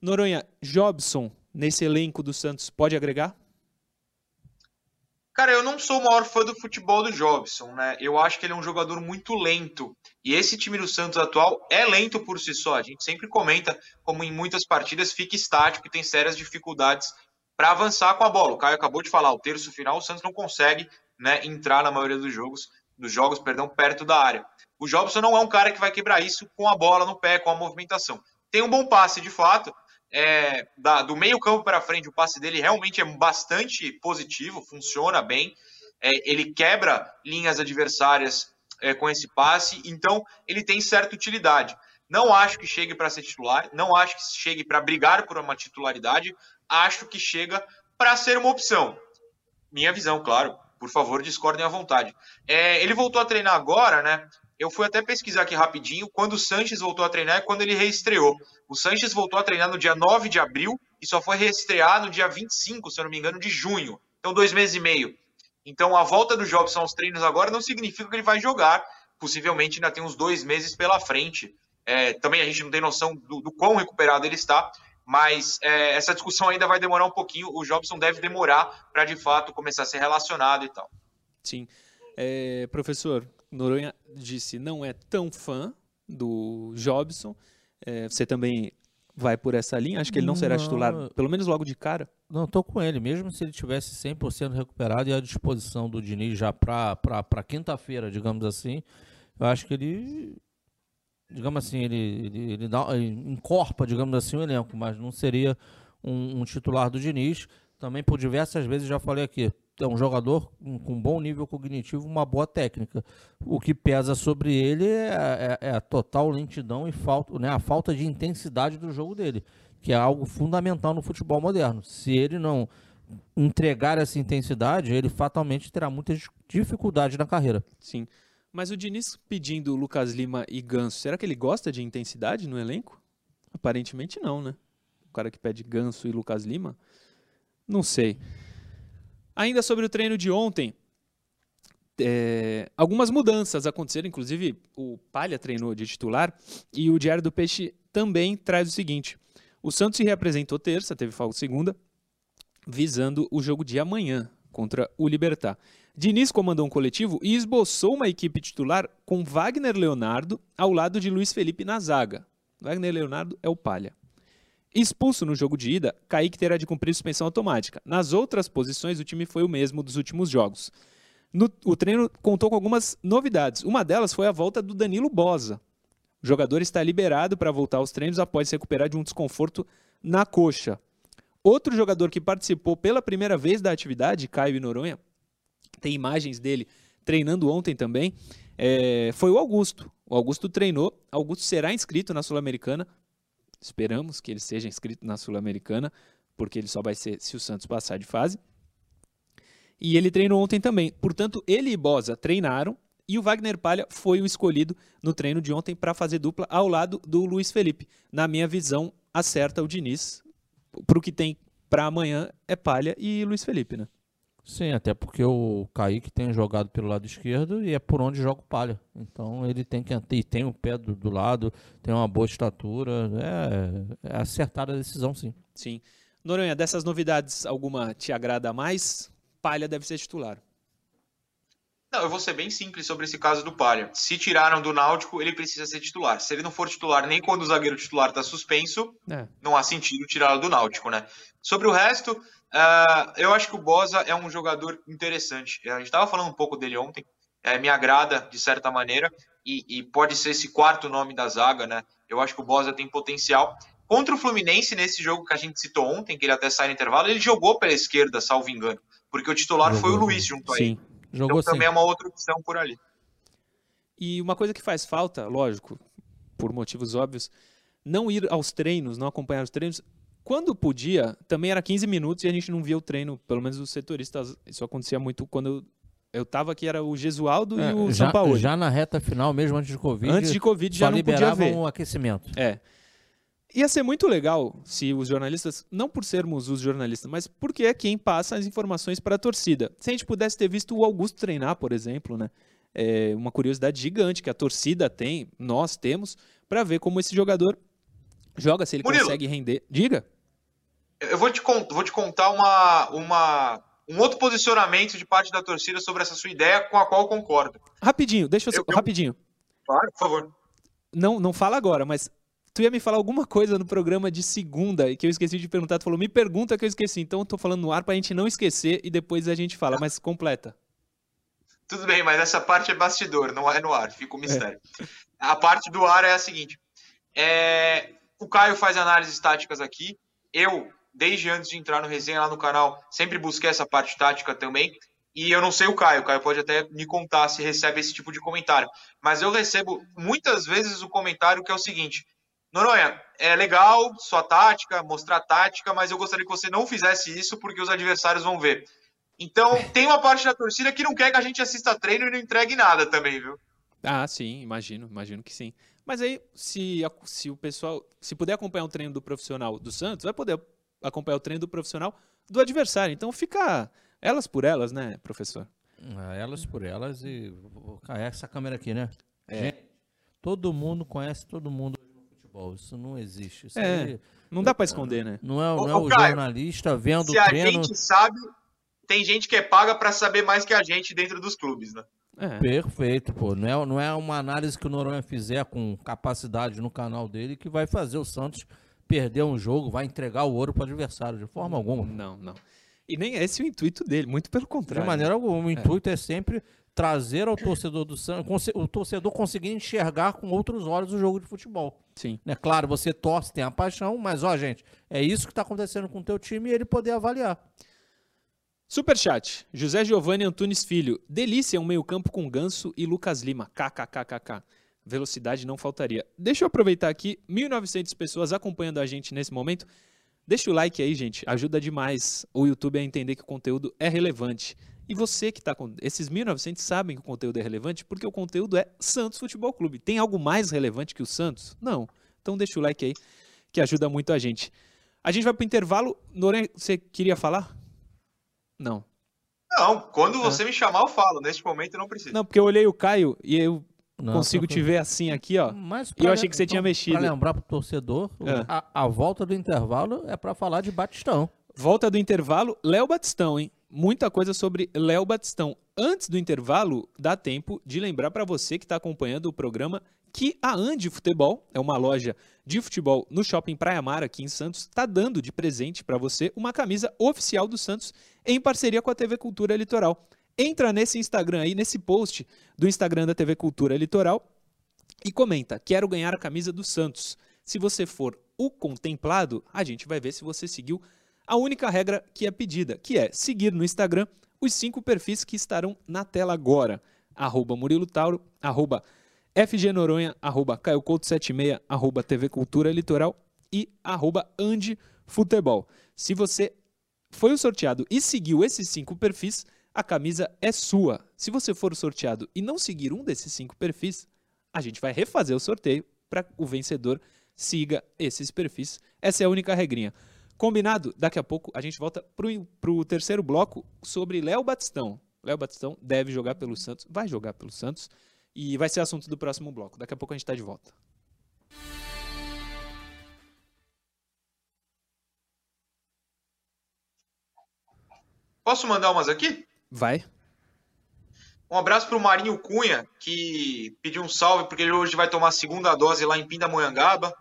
Noronha, Jobson, nesse elenco do Santos, pode agregar? Cara, eu não sou o maior fã do futebol do Jobson, né? Eu acho que ele é um jogador muito lento. E esse time do Santos atual é lento por si só. A gente sempre comenta como em muitas partidas fica estático e tem sérias dificuldades para avançar com a bola. O Caio acabou de falar, o terço final o Santos não consegue, né, entrar na maioria dos jogos, dos jogos, perdão, perto da área. O Jobson não é um cara que vai quebrar isso com a bola no pé, com a movimentação. Tem um bom passe de fato, é, da, do meio campo para frente, o passe dele realmente é bastante positivo, funciona bem. É, ele quebra linhas adversárias é, com esse passe, então ele tem certa utilidade. Não acho que chegue para ser titular, não acho que chegue para brigar por uma titularidade, acho que chega para ser uma opção. Minha visão, claro. Por favor, discordem à vontade. É, ele voltou a treinar agora, né? Eu fui até pesquisar aqui rapidinho. Quando o Sanches voltou a treinar é quando ele reestreou. O Sanches voltou a treinar no dia 9 de abril e só foi reestrear no dia 25, se eu não me engano, de junho. Então, dois meses e meio. Então, a volta do Jobson aos treinos agora não significa que ele vai jogar. Possivelmente ainda tem uns dois meses pela frente. É, também a gente não tem noção do, do quão recuperado ele está, mas é, essa discussão ainda vai demorar um pouquinho. O Jobson deve demorar para de fato começar a ser relacionado e tal. Sim. É, professor, Noronha disse não é tão fã do Jobson. É, você também vai por essa linha? Acho que ele não será não, titular, pelo menos logo de cara. Não, estou com ele. Mesmo se ele tivesse 100% recuperado e à disposição do Diniz já para quinta-feira, digamos assim, eu acho que ele, digamos assim, ele, ele, ele, dá, ele encorpa, digamos assim, o elenco, mas não seria um, um titular do Diniz. Também por diversas vezes já falei aqui, é um jogador com bom nível cognitivo, uma boa técnica. O que pesa sobre ele é, é, é a total lentidão e falta, né, a falta de intensidade do jogo dele, que é algo fundamental no futebol moderno. Se ele não entregar essa intensidade, ele fatalmente terá muitas dificuldades na carreira. Sim. Mas o Diniz pedindo Lucas Lima e Ganso, será que ele gosta de intensidade no elenco? Aparentemente não, né? O cara que pede Ganso e Lucas Lima? Não sei. Ainda sobre o treino de ontem, é, algumas mudanças aconteceram, inclusive o Palha treinou de titular e o Diário do Peixe também traz o seguinte: o Santos se reapresentou terça, teve folga segunda, visando o jogo de amanhã contra o Libertar. Diniz comandou um coletivo e esboçou uma equipe titular com Wagner Leonardo ao lado de Luiz Felipe na zaga. Wagner Leonardo é o Palha. Expulso no jogo de ida, Kaique terá de cumprir suspensão automática. Nas outras posições, o time foi o mesmo dos últimos jogos. No, o treino contou com algumas novidades. Uma delas foi a volta do Danilo Bosa. O jogador está liberado para voltar aos treinos após se recuperar de um desconforto na coxa. Outro jogador que participou pela primeira vez da atividade, Caio Noronha, tem imagens dele treinando ontem também, é, foi o Augusto. O Augusto treinou, Augusto será inscrito na Sul-Americana, Esperamos que ele seja inscrito na Sul-Americana, porque ele só vai ser se o Santos passar de fase. E ele treinou ontem também. Portanto, ele e Bosa treinaram e o Wagner Palha foi o escolhido no treino de ontem para fazer dupla ao lado do Luiz Felipe. Na minha visão, acerta o Diniz. Para o que tem para amanhã é Palha e Luiz Felipe, né? Sim, até porque o Kaique tem jogado pelo lado esquerdo e é por onde joga o Palha. Então ele tem que e tem o pé do, do lado, tem uma boa estatura. É, é acertada a decisão, sim. Sim. Noronha, dessas novidades, alguma te agrada mais? Palha deve ser titular. Não, eu vou ser bem simples sobre esse caso do Palha. Se tiraram do Náutico, ele precisa ser titular. Se ele não for titular nem quando o zagueiro titular está suspenso, é. não há sentido tirá-lo do Náutico, né? Sobre o resto, Uh, eu acho que o Bosa é um jogador interessante. A gente estava falando um pouco dele ontem. É, me agrada de certa maneira e, e, pode ser esse quarto nome da zaga, né? Eu acho que o Bosa tem potencial. Contra o Fluminense, nesse jogo que a gente citou ontem, que ele até sai no intervalo, ele jogou pela esquerda, salvo engano, porque o titular jogou, foi o Luiz junto sim. aí. Jogou então sim. também é uma outra opção por ali. E uma coisa que faz falta, lógico, por motivos óbvios, não ir aos treinos, não acompanhar os treinos, quando podia, também era 15 minutos e a gente não via o treino, pelo menos os setoristas. Isso acontecia muito quando eu tava aqui, era o Gesualdo é, e o já, Paulo. Já na reta final, mesmo antes de Covid. Antes de Covid já não podia ver. um aquecimento. É. Ia ser muito legal se os jornalistas, não por sermos os jornalistas, mas porque é quem passa as informações para a torcida. Se a gente pudesse ter visto o Augusto treinar, por exemplo, né? É uma curiosidade gigante que a torcida tem, nós temos, para ver como esse jogador Joga se ele Murilo. consegue render. Diga. Eu vou te, vou te contar uma, uma, um outro posicionamento de parte da torcida sobre essa sua ideia, com a qual eu concordo. Rapidinho, deixa eu, Eu- eu- rapidinho. Claro, por favor. Não, não fala agora, mas tu ia me falar alguma coisa no programa de segunda e que eu esqueci de perguntar. Tu falou, me pergunta que eu esqueci. Então eu tô falando no ar pra gente não esquecer e depois a gente fala, mas completa. Tudo bem, mas essa parte é bastidor, não é no ar, fica o mistério. A parte do ar é a seguinte: é, o Caio faz análises táticas aqui. Eu, desde antes de entrar no resenha lá no canal, sempre busquei essa parte tática também. E eu não sei o Caio, o Caio pode até me contar se recebe esse tipo de comentário. Mas eu recebo muitas vezes o comentário que é o seguinte: Noronha, é legal sua tática, mostrar tática, mas eu gostaria que você não fizesse isso porque os adversários vão ver. Então, tem uma parte da torcida que não quer que a gente assista treino e não entregue nada também, viu? Ah, sim, imagino, imagino que sim. Mas aí, se, se o pessoal, se puder acompanhar o treino do profissional do Santos, vai poder acompanhar o treino do profissional do adversário. Então fica elas por elas, né, professor? Ah, Elas por elas e. Ah, essa câmera aqui, né? É. Gente, todo mundo conhece todo mundo no futebol. Isso não existe. Isso É. aí Não dá pra esconder, né? não é, Ô, não é o Caio, jornalista vendo Se o a treino. gente sabe, tem gente que é paga para saber mais que a gente dentro dos clubes, né? É. Perfeito, pô. Não é, não é uma análise que o Noronha fizer com capacidade no canal dele que vai fazer o Santos perder um jogo, vai entregar o ouro para o adversário, de forma alguma. Não, não. E nem esse é o intuito dele, muito pelo De contrário. maneira alguma. O intuito é sempre trazer ao torcedor do Santos, o torcedor conseguir enxergar com outros olhos o jogo de futebol. Sim. É claro, você torce, tem a paixão, mas ó, gente, é isso que está acontecendo com o teu time e ele poder avaliar. Superchat. José Giovanni Antunes Filho. Delícia um meio-campo com Ganso e Lucas Lima. KKKKK. Velocidade não faltaria. Deixa eu aproveitar aqui, 1.900 pessoas acompanhando a gente nesse momento. Deixa o like aí, gente. Ajuda demais o YouTube a entender que o conteúdo é relevante. E você que está com. Esses 1.900 sabem que o conteúdo é relevante porque o conteúdo é Santos Futebol Clube. Tem algo mais relevante que o Santos? Não. Então deixa o like aí, que ajuda muito a gente. A gente vai pro intervalo. Noronha, você queria falar? Não. Não, quando você me chamar, eu falo. Neste momento, eu não preciso. Não, porque eu olhei o Caio e eu Não, consigo te ver assim aqui, ó. Mas E eu achei que você tinha mexido. Para lembrar pro torcedor, o- É. a, a volta do intervalo é para falar de Batistão. Volta do intervalo, Léo Batistão, hein? Muita coisa sobre Léo Batistão. Antes do intervalo, dá tempo de lembrar para você que está acompanhando o programa que a Andi Futebol, é uma loja de futebol no Shopping Praia Mar aqui em Santos, está dando de presente para você uma camisa oficial do Santos em parceria com a TV Cultura Litoral. Entra nesse Instagram aí, nesse post do Instagram da TV Cultura Litoral e comenta: quero ganhar a camisa do Santos. Se você for o contemplado, a gente vai ver se você seguiu a única regra que é pedida, que é seguir no Instagram os cinco perfis que estarão na tela agora. Arroba Murilo Tauro, arroba FG Noronha, arroba Caio Couto 76, arroba TV Cultura Litoral e arroba Andi Futebol. Se você foi o sorteado e seguiu esses cinco perfis, a camisa é sua. Se você for sorteado e não seguir um desses cinco perfis, a gente vai refazer o sorteio para o vencedor siga esses perfis. Essa é a única regrinha. Combinado? Daqui a pouco a gente volta para o terceiro bloco sobre Léo Batistão. Léo Batistão deve jogar pelo Santos, vai jogar pelo Santos e vai ser assunto do próximo bloco. Daqui a pouco a gente está de volta. Posso mandar umas aqui? Vai. Um abraço para o Marinho Cunha, que pediu um salve, porque ele hoje vai tomar a segunda dose lá em Pindamonhangaba.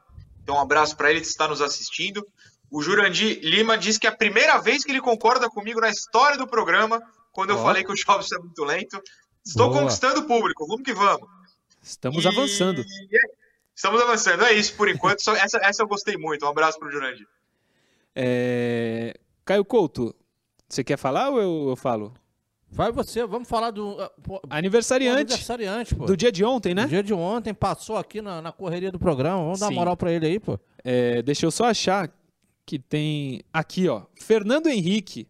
Então, um abraço para ele que está nos assistindo. O Jurandir Lima diz que é a primeira vez que ele concorda comigo na história do programa, quando eu falei que o Jobs é muito lento. Estou Boa. conquistando o público, vamos que vamos. Estamos E- avançando. Estamos avançando, é isso por enquanto. Essa, essa eu gostei muito. Um abraço para o Jurandir. É... Caio Couto, você quer falar ou eu, eu falo? Vai você, vamos falar do ah, pô, Aniversariante aniversariante, pô. do dia de ontem, né? No dia de ontem, passou aqui na, na correria do programa. Vamos dar Sim. moral pra ele aí, pô. É, deixa eu só achar que tem aqui, ó. Fernando Henrique.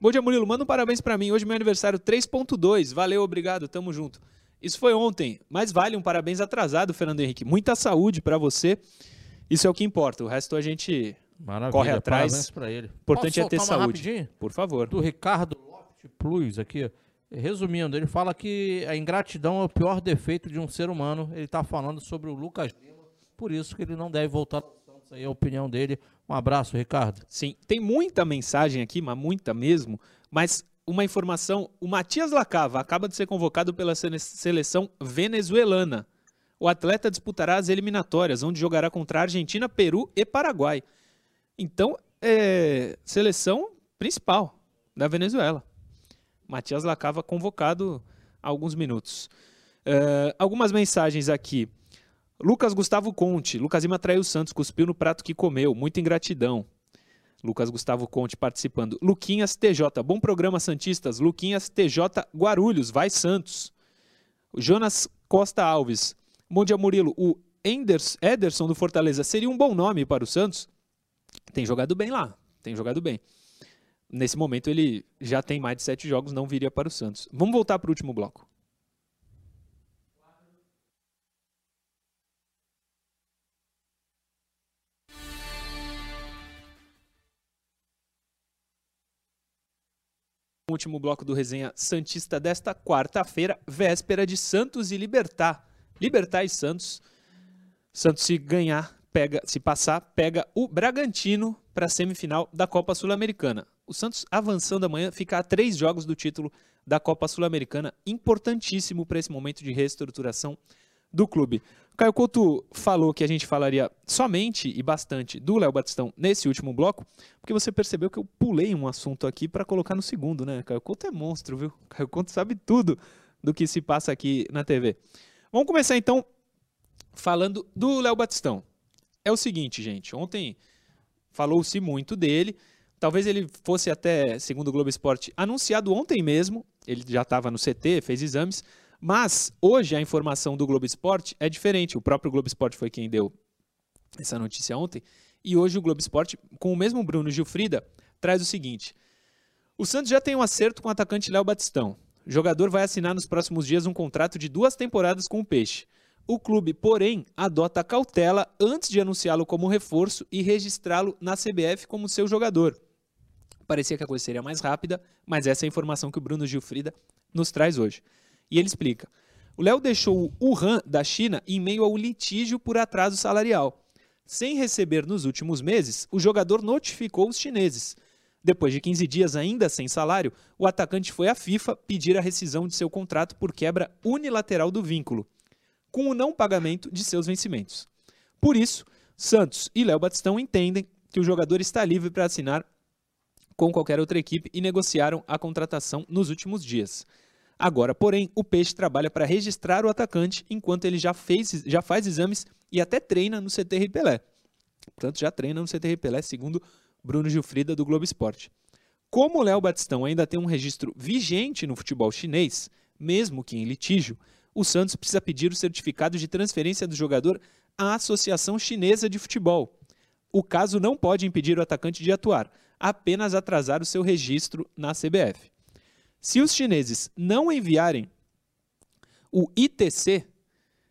Bom dia, Murilo. Manda um parabéns pra mim. Hoje é meu aniversário 3.2. Valeu, obrigado. Tamo junto. Isso foi ontem, mas vale um parabéns atrasado, Fernando Henrique. Muita saúde pra você. Isso é o que importa. O resto a gente, Maravilha. Corre atrás. Parabéns pra ele. importante Posso é ter saúde. rapidinho? Por favor. Do Ricardo Plus aqui. Resumindo, ele fala que a ingratidão é o pior defeito de um ser humano. Ele tá falando sobre o Lucas Lima. Por isso que ele não deve voltar ao aí é a opinião dele. Um abraço, Ricardo. Sim, tem muita mensagem aqui, mas muita mesmo. Mas uma informação: o Matias Lacava acaba de ser convocado pela seleção venezuelana. O atleta disputará as eliminatórias, onde jogará contra Argentina, Peru e Paraguai. Então, é seleção principal da Venezuela. Matias Lacava convocado há alguns minutos. Uh, algumas mensagens aqui. Lucas Gustavo Conte. Lucas Lima traiu o Santos, cuspiu no prato que comeu. Muita ingratidão. Lucas Gustavo Conte participando. Luquinhas TJ. Bom programa, Santistas. Luquinhas TJ Guarulhos. Vai Santos. Jonas Costa Alves. Bom dia, Murilo. O Enders, Ederson do Fortaleza seria um bom nome para o Santos? Tem jogado bem lá. Tem jogado bem. Nesse momento ele já tem mais de sete jogos, não viria para o Santos. Vamos voltar para o último bloco. último bloco do Resenha Santista desta quarta-feira, véspera de Santos e Libertar. Libertar e Santos. Santos se ganhar, pega, se passar, pega o Bragantino para a semifinal da Copa Sul-Americana. O Santos avançando amanhã fica a três jogos do título da Copa Sul-Americana, importantíssimo para esse momento de reestruturação do clube. Caio Couto falou que a gente falaria somente e bastante do Léo Batistão nesse último bloco, porque você percebeu que eu pulei um assunto aqui para colocar no segundo, né? Caio Couto é monstro, viu? Caio Couto sabe tudo do que se passa aqui na TV. Vamos começar então falando do Léo Batistão. É o seguinte, gente, ontem falou-se muito dele, talvez ele fosse até, segundo o Globo Esporte, anunciado ontem mesmo, ele já estava no CT, fez exames, mas hoje a informação do Globo Esporte é diferente. O próprio Globo Esporte foi quem deu essa notícia ontem. E hoje o Globo Esporte, com o mesmo Bruno Gilfrida, traz o seguinte: o Santos já tem um acerto com o atacante Léo Batistão. O jogador vai assinar nos próximos dias um contrato de duas temporadas com o Peixe. O clube, porém, adota cautela antes de anunciá-lo como reforço e registrá-lo na CBF como seu jogador. Parecia que a coisa seria mais rápida, mas essa é a informação que o Bruno Gilfrida nos traz hoje. E ele explica: o Léo deixou o Wuhan da China em meio ao litígio por atraso salarial. Sem receber nos últimos meses, o jogador notificou os chineses. Depois de 15 dias ainda sem salário, o atacante foi à FIFA pedir a rescisão de seu contrato por quebra unilateral do vínculo, com o não pagamento de seus vencimentos. Por isso, Santos e Léo Batistão entendem que o jogador está livre para assinar com qualquer outra equipe e negociaram a contratação nos últimos dias. Agora, porém, o Peixe trabalha para registrar o atacante enquanto ele já, fez, já faz exames e até treina no CT Pelé. Portanto, já treina no CT Pelé, segundo Bruno Gilfrida, do Globo Esporte. Como o Léo Batistão ainda tem um registro vigente no futebol chinês, mesmo que em litígio, o Santos precisa pedir o certificado de transferência do jogador à Associação Chinesa de Futebol. O caso não pode impedir o atacante de atuar, apenas atrasar o seu registro na CBF. Se os chineses não enviarem o ITC,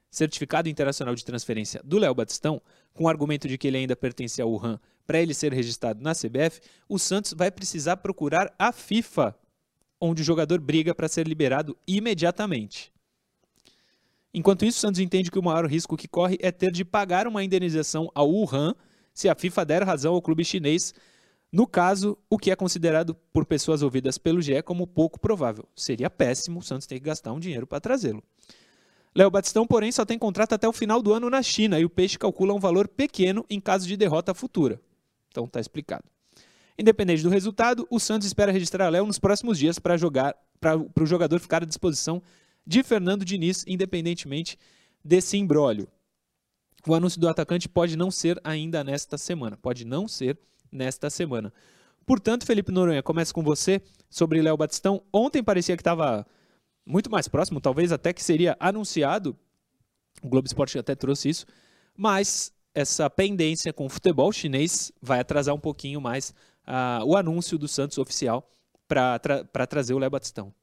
Certificado Internacional de Transferência do Léo Batistão, com o argumento de que ele ainda pertence ao Wuhan, para ele ser registrado na CBF, o Santos vai precisar procurar a FIFA, onde o jogador briga para ser liberado imediatamente. Enquanto isso, o Santos entende que o maior risco que corre é ter de pagar uma indenização ao Wuhan se a FIFA der razão ao clube chinês no caso, o que é considerado por pessoas ouvidas pelo GE como pouco provável. Seria péssimo o Santos ter que gastar um dinheiro para trazê-lo. Léo Batistão, porém, só tem contrato até o final do ano na China e o Peixe calcula um valor pequeno em caso de derrota futura. Então está explicado. Independente do resultado, o Santos espera registrar Léo nos próximos dias para jogar para o jogador ficar à disposição de Fernando Diniz, independentemente desse imbróglio. O anúncio do atacante pode não ser ainda nesta semana. Pode não ser nesta semana. Portanto, Felipe Noronha, começa com você sobre Léo Batistão. Ontem parecia que estava muito mais próximo, talvez até que seria anunciado. O Globo Esporte até trouxe isso, mas essa pendência com o futebol chinês vai atrasar um pouquinho mais uh, o anúncio do Santos oficial para tra trazer o Léo Batistão.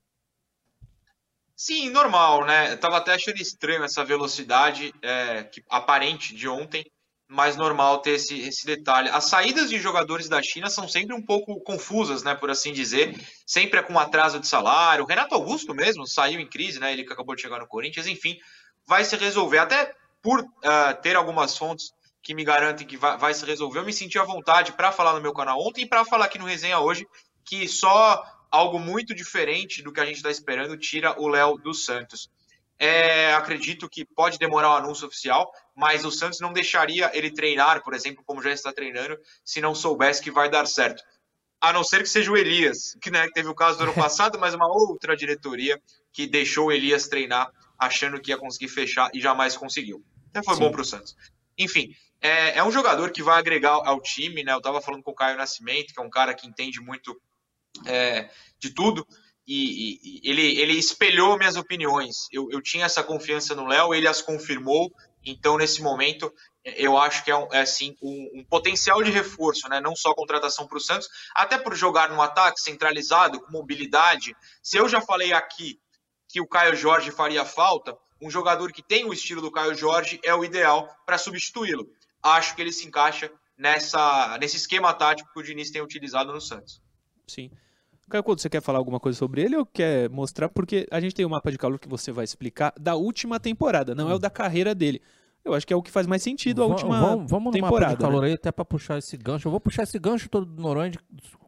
Sim, normal, né? Eu tava até achando estranho essa velocidade é, que, aparente de ontem mais normal ter esse, esse detalhe. As saídas de jogadores da China são sempre um pouco confusas, né, por assim dizer, sempre é com atraso de salário. O Renato Augusto mesmo saiu em crise, né, ele que acabou de chegar no Corinthians, enfim, vai se resolver. Até por uh, ter algumas fontes que me garantem que vai, vai se resolver. Eu me senti à vontade para falar no meu canal ontem e para falar aqui no Resenha hoje que só algo muito diferente do que a gente está esperando tira o Léo dos Santos. É, acredito que pode demorar o anúncio oficial, mas o Santos não deixaria ele treinar, por exemplo, como já está treinando, se não soubesse que vai dar certo. A não ser que seja o Elias, que né, teve o caso do ano passado, mas uma outra diretoria que deixou o Elias treinar achando que ia conseguir fechar e jamais conseguiu. Até foi Sim. bom para o Santos. Enfim, é, é, um jogador que vai agregar ao time, né? Eu estava falando com o Caio Nascimento, que é um cara que entende muito é, de tudo, e, e, ele, ele espelhou minhas opiniões. Eu, eu tinha essa confiança no Léo, ele as confirmou, então nesse momento eu acho que é, um, é assim, um, um, potencial de reforço, né? não só contratação para o Santos, até por jogar no ataque centralizado, com mobilidade. Se eu já falei aqui que o Caio Jorge faria falta, um jogador que tem o estilo do Caio Jorge é o ideal para substituí-lo. Acho que ele se encaixa nessa, nesse esquema tático que o Diniz tem utilizado no Santos. Sim. Caio Couto, você quer falar alguma coisa sobre ele ou quer mostrar? Porque a gente tem um mapa de calor que você vai explicar da última temporada, não é o da carreira dele. Eu acho que é o que faz mais sentido a última vamos, vamos temporada. Vamos no mapa de calor né? aí até para puxar esse gancho. Eu vou puxar esse gancho todo do Noronha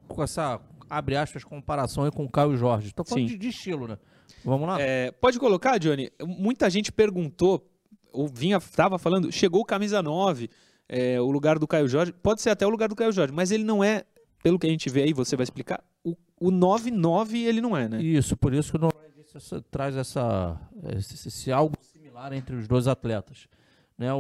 com essa, abre aspas, comparação aí com o Caio Jorge. Estou falando de, de, estilo, né? Vamos lá? É, pode colocar, Johnny. Muita gente perguntou, ou vinha, estava falando, chegou o camisa 9, é, o lugar do Caio Jorge. Pode ser até o lugar do Caio Jorge, mas ele não é, pelo que a gente vê aí, você vai explicar, o, o 9-9 ele não é, né? Isso, por isso que o Noronha traz essa, esse, esse algo similar entre os dois atletas. Né, o,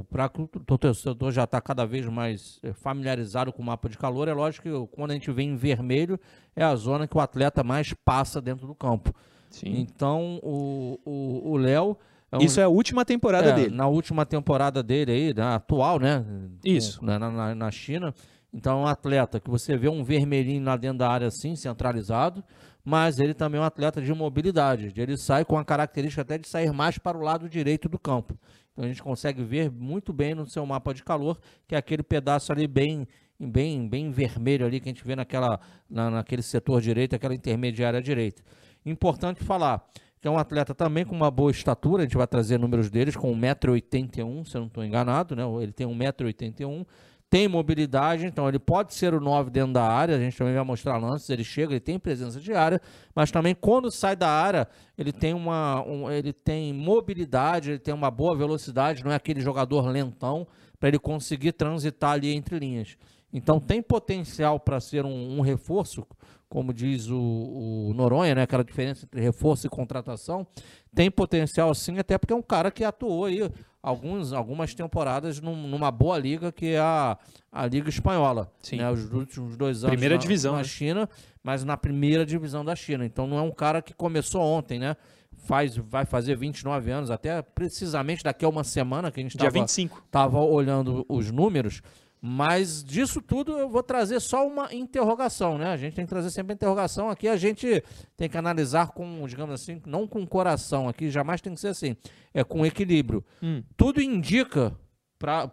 o, para o torcedor já está cada vez mais eh, familiarizado com o mapa de calor, é lógico que quando a gente vê em vermelho, é a zona que o atleta mais passa dentro do campo. Sim. Então, o Léo. É um, Isso é a última temporada é, dele. Na última temporada dele aí, na atual, né? Isso. Na, na, na China. Então, é um atleta que você vê um vermelhinho lá dentro da área assim, centralizado, mas ele também é um atleta de mobilidade. Ele sai com a característica até de sair mais para o lado direito do campo. Então a gente consegue ver muito bem no seu mapa de calor, que é aquele pedaço ali bem bem bem vermelho ali que a gente vê naquela na, naquele setor direito, aquela intermediária direita. Importante falar que é um atleta também com uma boa estatura, a gente vai trazer números deles com 1,81m, se eu não estou enganado, né? Ele tem 1,81m, tem mobilidade, então ele pode ser o 9 dentro da área, a gente também vai mostrar lances, ele chega, ele tem presença de área, mas também quando sai da área, ele tem uma um, ele tem mobilidade, ele tem uma boa velocidade, não é aquele jogador lentão para ele conseguir transitar ali entre linhas. Então tem potencial para ser um, um, reforço, como diz o, o, Noronha, né? aquela diferença entre reforço e contratação. Tem potencial sim, até porque é um cara que atuou aí alguns, algumas temporadas num, numa boa liga, que é a, a Liga Espanhola. Sim. Né, os últimos dois anos primeira na, divisão, na né? China, mas na primeira divisão da China. Então não é um cara que começou ontem, né? Faz, vai fazer 29 anos, até precisamente daqui a uma semana que a gente estava olhando os números. Mas disso tudo eu vou trazer só uma interrogação, né? A gente tem que trazer sempre a interrogação. Aqui a gente tem que analisar com, digamos assim, não com coração. Aqui jamais tem que ser assim. É com equilíbrio. Hum. Tudo indica para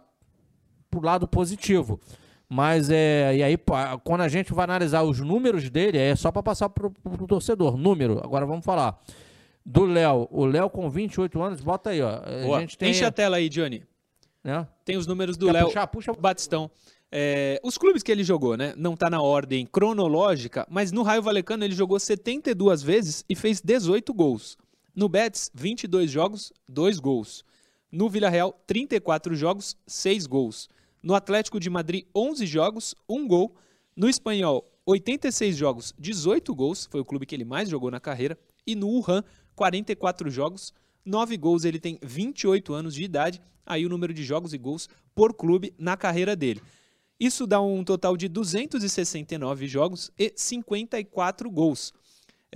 o lado positivo. Mas é. E aí, quando a gente vai analisar os números dele, é só para passar para o torcedor. Número. Agora vamos falar. Do Léo. O Léo com 28 anos, bota aí, ó. A gente tem... Enche a tela aí, Johnny. Né? Tem os números do Léo puxa... Batistão. É, os clubes que ele jogou, né? Não tá na ordem cronológica, mas no Raio Valecano ele jogou 72 vezes e fez 18 gols. No Betis, 22 jogos, 2 gols. No Villarreal, 34 jogos, 6 gols. No Atlético de Madrid, 11 jogos, 1 gol. No Espanhol, 86 jogos, 18 gols, foi o clube que ele mais jogou na carreira. E no Wuhan, 44 jogos, 9 gols. Ele tem 28 anos de idade aí o número de jogos e gols por clube na carreira dele. Isso dá um total de 269 jogos e 54 gols.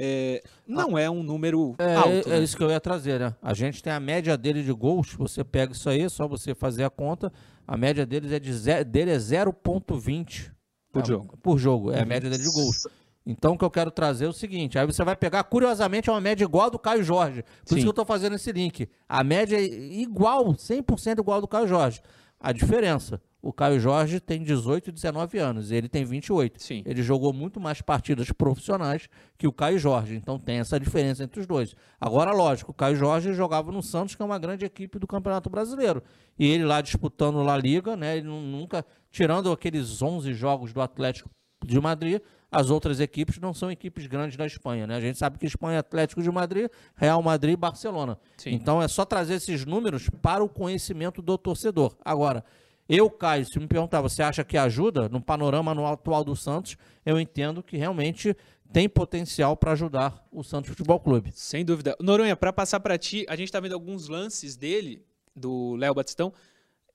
É, não ah, é um número é, alto. É, né? isso que eu ia trazer, né? A gente tem a média dele de gols, você pega isso aí, é só você fazer a conta, a média deles é de dele é 0.20 por jogo. Por jogo, é a média dele de gols. Então, o que eu quero trazer é o seguinte: aí você vai pegar, curiosamente, é uma média igual a do Caio Jorge. Por Sim. isso que eu estou fazendo esse link. A média é igual, 100% igual ao do Caio Jorge. A diferença: o Caio Jorge tem 18 e 19 anos, ele tem 28. Sim. Ele jogou muito mais partidas profissionais que o Caio Jorge, então tem essa diferença entre os dois. Agora, lógico, o Caio Jorge jogava no Santos, que é uma grande equipe do Campeonato Brasileiro. E ele lá disputando La Liga, né, ele nunca, tirando aqueles 11 jogos do Atlético de Madrid, as outras equipes não são equipes grandes da Espanha, né? A gente sabe que Espanha é Atlético de Madrid, Real Madrid e Barcelona. Sim. Então é só trazer esses números para o conhecimento do torcedor. Agora, eu, Caio, se me perguntar, você acha que ajuda no panorama no atual do Santos? Eu entendo que realmente tem potencial para ajudar o Santos Futebol Clube. Sem dúvida. Noronha, para passar para ti, a gente está vendo alguns lances dele, do Léo Batistão,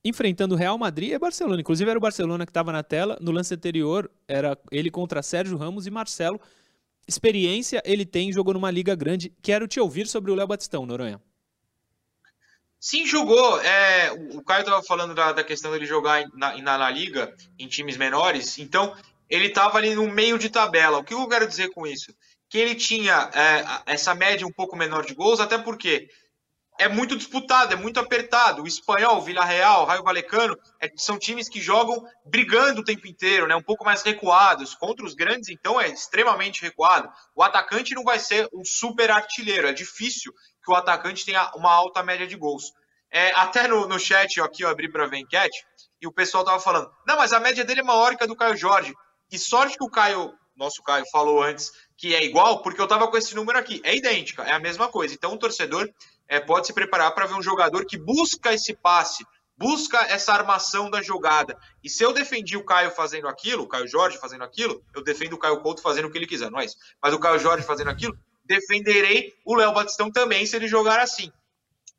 enfrentando o Real Madrid e Barcelona. Inclusive era o Barcelona que estava na tela. No lance anterior era ele contra Sérgio Ramos e Marcelo. Experiência ele tem, jogou numa liga grande. Quero te ouvir sobre o Léo Batistão, Noronha. Sim, jogou. É, o Caio estava falando da, da, questão dele jogar na, na, na, liga, em times menores. Então, ele estava ali no meio de tabela. O que eu quero dizer com isso? Que ele tinha é, essa média um pouco menor de gols, até porque é muito disputado, é muito apertado. O espanhol, Vila Real, Raio Valecano, é, são times que jogam brigando o tempo inteiro, né? Um pouco mais recuados. Contra os grandes, então, é extremamente recuado. O atacante não vai ser um super artilheiro. É difícil que o atacante tenha uma alta média de gols. É, até no, no chat aqui eu abri para ver enquete e o pessoal tava falando: não, mas a média dele é maior que a do Caio Jorge. E sorte que o Caio, nosso Caio, falou antes que é igual, porque eu tava com esse número aqui. É idêntica, é a mesma coisa. Então o torcedor é, pode se preparar para ver um jogador que busca esse passe, busca essa armação da jogada. E se eu defendi o Caio fazendo aquilo, o Caio Jorge fazendo aquilo, eu defendo o Caio Couto fazendo o que ele quiser, não é isso? Mas o Caio Jorge fazendo aquilo, defenderei o Léo Batistão também se ele jogar assim.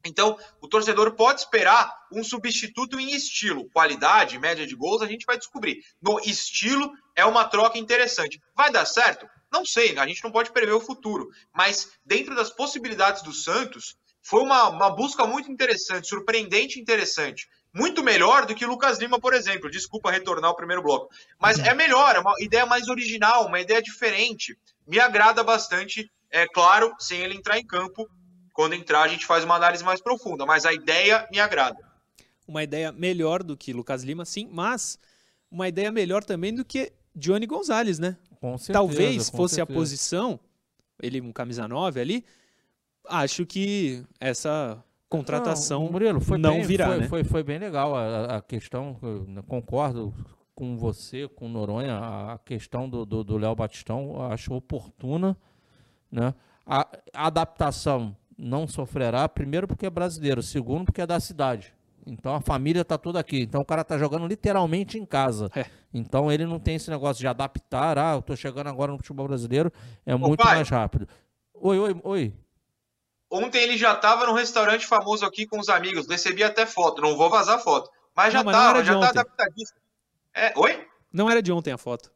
Então, o torcedor pode esperar um substituto em estilo. Qualidade, média de gols, a gente vai descobrir. No estilo, é uma troca interessante. Vai dar certo? Não sei, a gente não pode prever o futuro. Mas, dentro das possibilidades do Santos, foi uma, uma busca muito interessante, surpreendente interessante. Muito melhor do que Lucas Lima, por exemplo. Desculpa retornar ao primeiro bloco. Mas é melhor, é uma ideia mais original, uma ideia diferente. Me agrada bastante, é claro, sem ele entrar em campo. Quando entrar, a gente faz uma análise mais profunda. Mas a ideia me agrada. Uma ideia melhor do que Lucas Lima, sim, mas uma ideia melhor também do que Johnny Gonzalez, né? Com certeza, Talvez com fosse certeza. a posição, ele um camisa 9 ali, acho que essa contratação não, Murilo, foi não bem, virá, foi, né? foi, foi, bem legal a, a questão, concordo com você, com Noronha, a questão do, do, do Léo Batistão, acho oportuna, né? A, a adaptação não sofrerá, primeiro porque é brasileiro, segundo porque é da cidade. Então a família está toda aqui. Então o cara está jogando literalmente em casa. É. Então ele não tem esse negócio de adaptar. Ah, eu estou chegando agora no futebol brasileiro. É Ô, muito pai. mais rápido. Oi, oi, oi. Ontem ele já estava num restaurante famoso aqui com os amigos. Recebi até foto. Não vou vazar foto. Mas já Não, mas estava, era de já tá adaptadíssimo. É, oi? Não era de ontem a foto.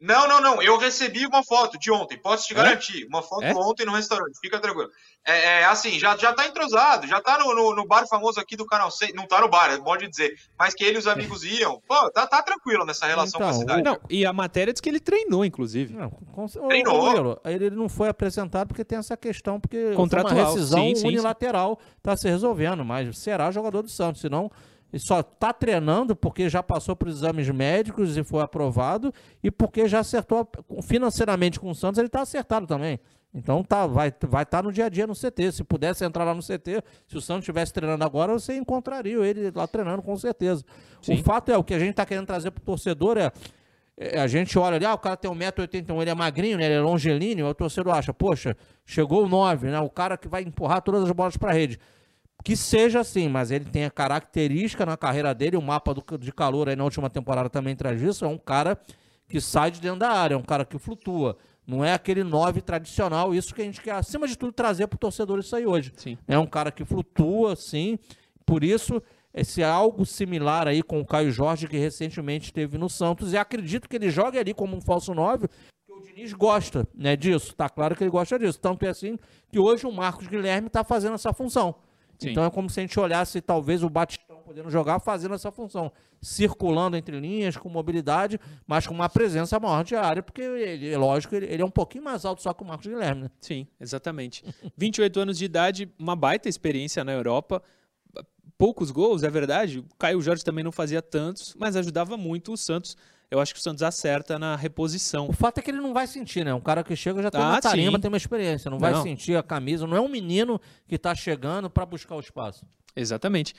Não, não, não. Eu recebi uma foto de ontem. Posso te É? garantir. Uma foto É? ontem no restaurante. Fica tranquilo. É, é, assim, já, já tá entrosado. Já tá no, no, no bar famoso aqui do Canal 6. Não tá no bar, é bom de dizer. Mas que ele e os amigos iam. Pô, tá, tá tranquilo nessa relação com a Então, cidade. Não, e a matéria diz que ele treinou, inclusive. Não, com, Treinou. ele não foi apresentado porque tem essa questão, porque foi Contratual, uma rescisão sim, sim, sim. unilateral está se resolvendo, mas será jogador do Santos, senão ele só está treinando porque já passou por exames médicos e foi aprovado e porque já acertou financeiramente com o Santos, ele está acertado também. Então tá, vai estar vai tá no dia a dia no CT. Se pudesse entrar lá no CT, se o Santos estivesse treinando agora, você encontraria ele lá treinando com certeza. Sim. O fato é, o que a gente está querendo trazer para o torcedor é é, a gente olha ali, ah, o cara tem 1,81m, ele é magrinho, né? Ele é longelíneo, aí o torcedor acha, poxa, chegou o 9, né? O cara que vai empurrar todas as bolas para a rede. Que seja assim, mas ele tem a característica na carreira dele, o mapa do- de calor aí na última temporada também traz isso, é um cara que sai de dentro da área, é um cara que flutua. Não é aquele 9 tradicional, isso que a gente quer, acima de tudo, trazer para o torcedor isso aí hoje. Sim. É um cara que flutua, sim. Por isso, esse algo similar aí com o Caio Jorge, que recentemente esteve no Santos. E acredito que ele jogue ali como um falso 9, porque o Diniz gosta né, disso. Tá claro que ele gosta disso. Tanto é assim que hoje o Marcos Guilherme está fazendo essa função. Sim. Então é como se a gente olhasse talvez o Batistão podendo jogar fazendo essa função, circulando entre linhas, com mobilidade, mas com uma presença maior de área, porque ele, é lógico, ele, ele é um pouquinho mais alto só que o Marcos Guilherme, né? Sim, exatamente. 28 anos de idade, uma baita experiência na Europa. poucos gols, é verdade. O Caio Jorge também não fazia tantos, mas ajudava muito o Santos. Eu acho que o Santos acerta na reposição. O fato é que ele não vai sentir, né? Um cara que chega já tem Ah, uma tarimba, sim. tem uma experiência. Não vai Não. sentir a camisa. Não é um menino que tá chegando para buscar o espaço. Exatamente.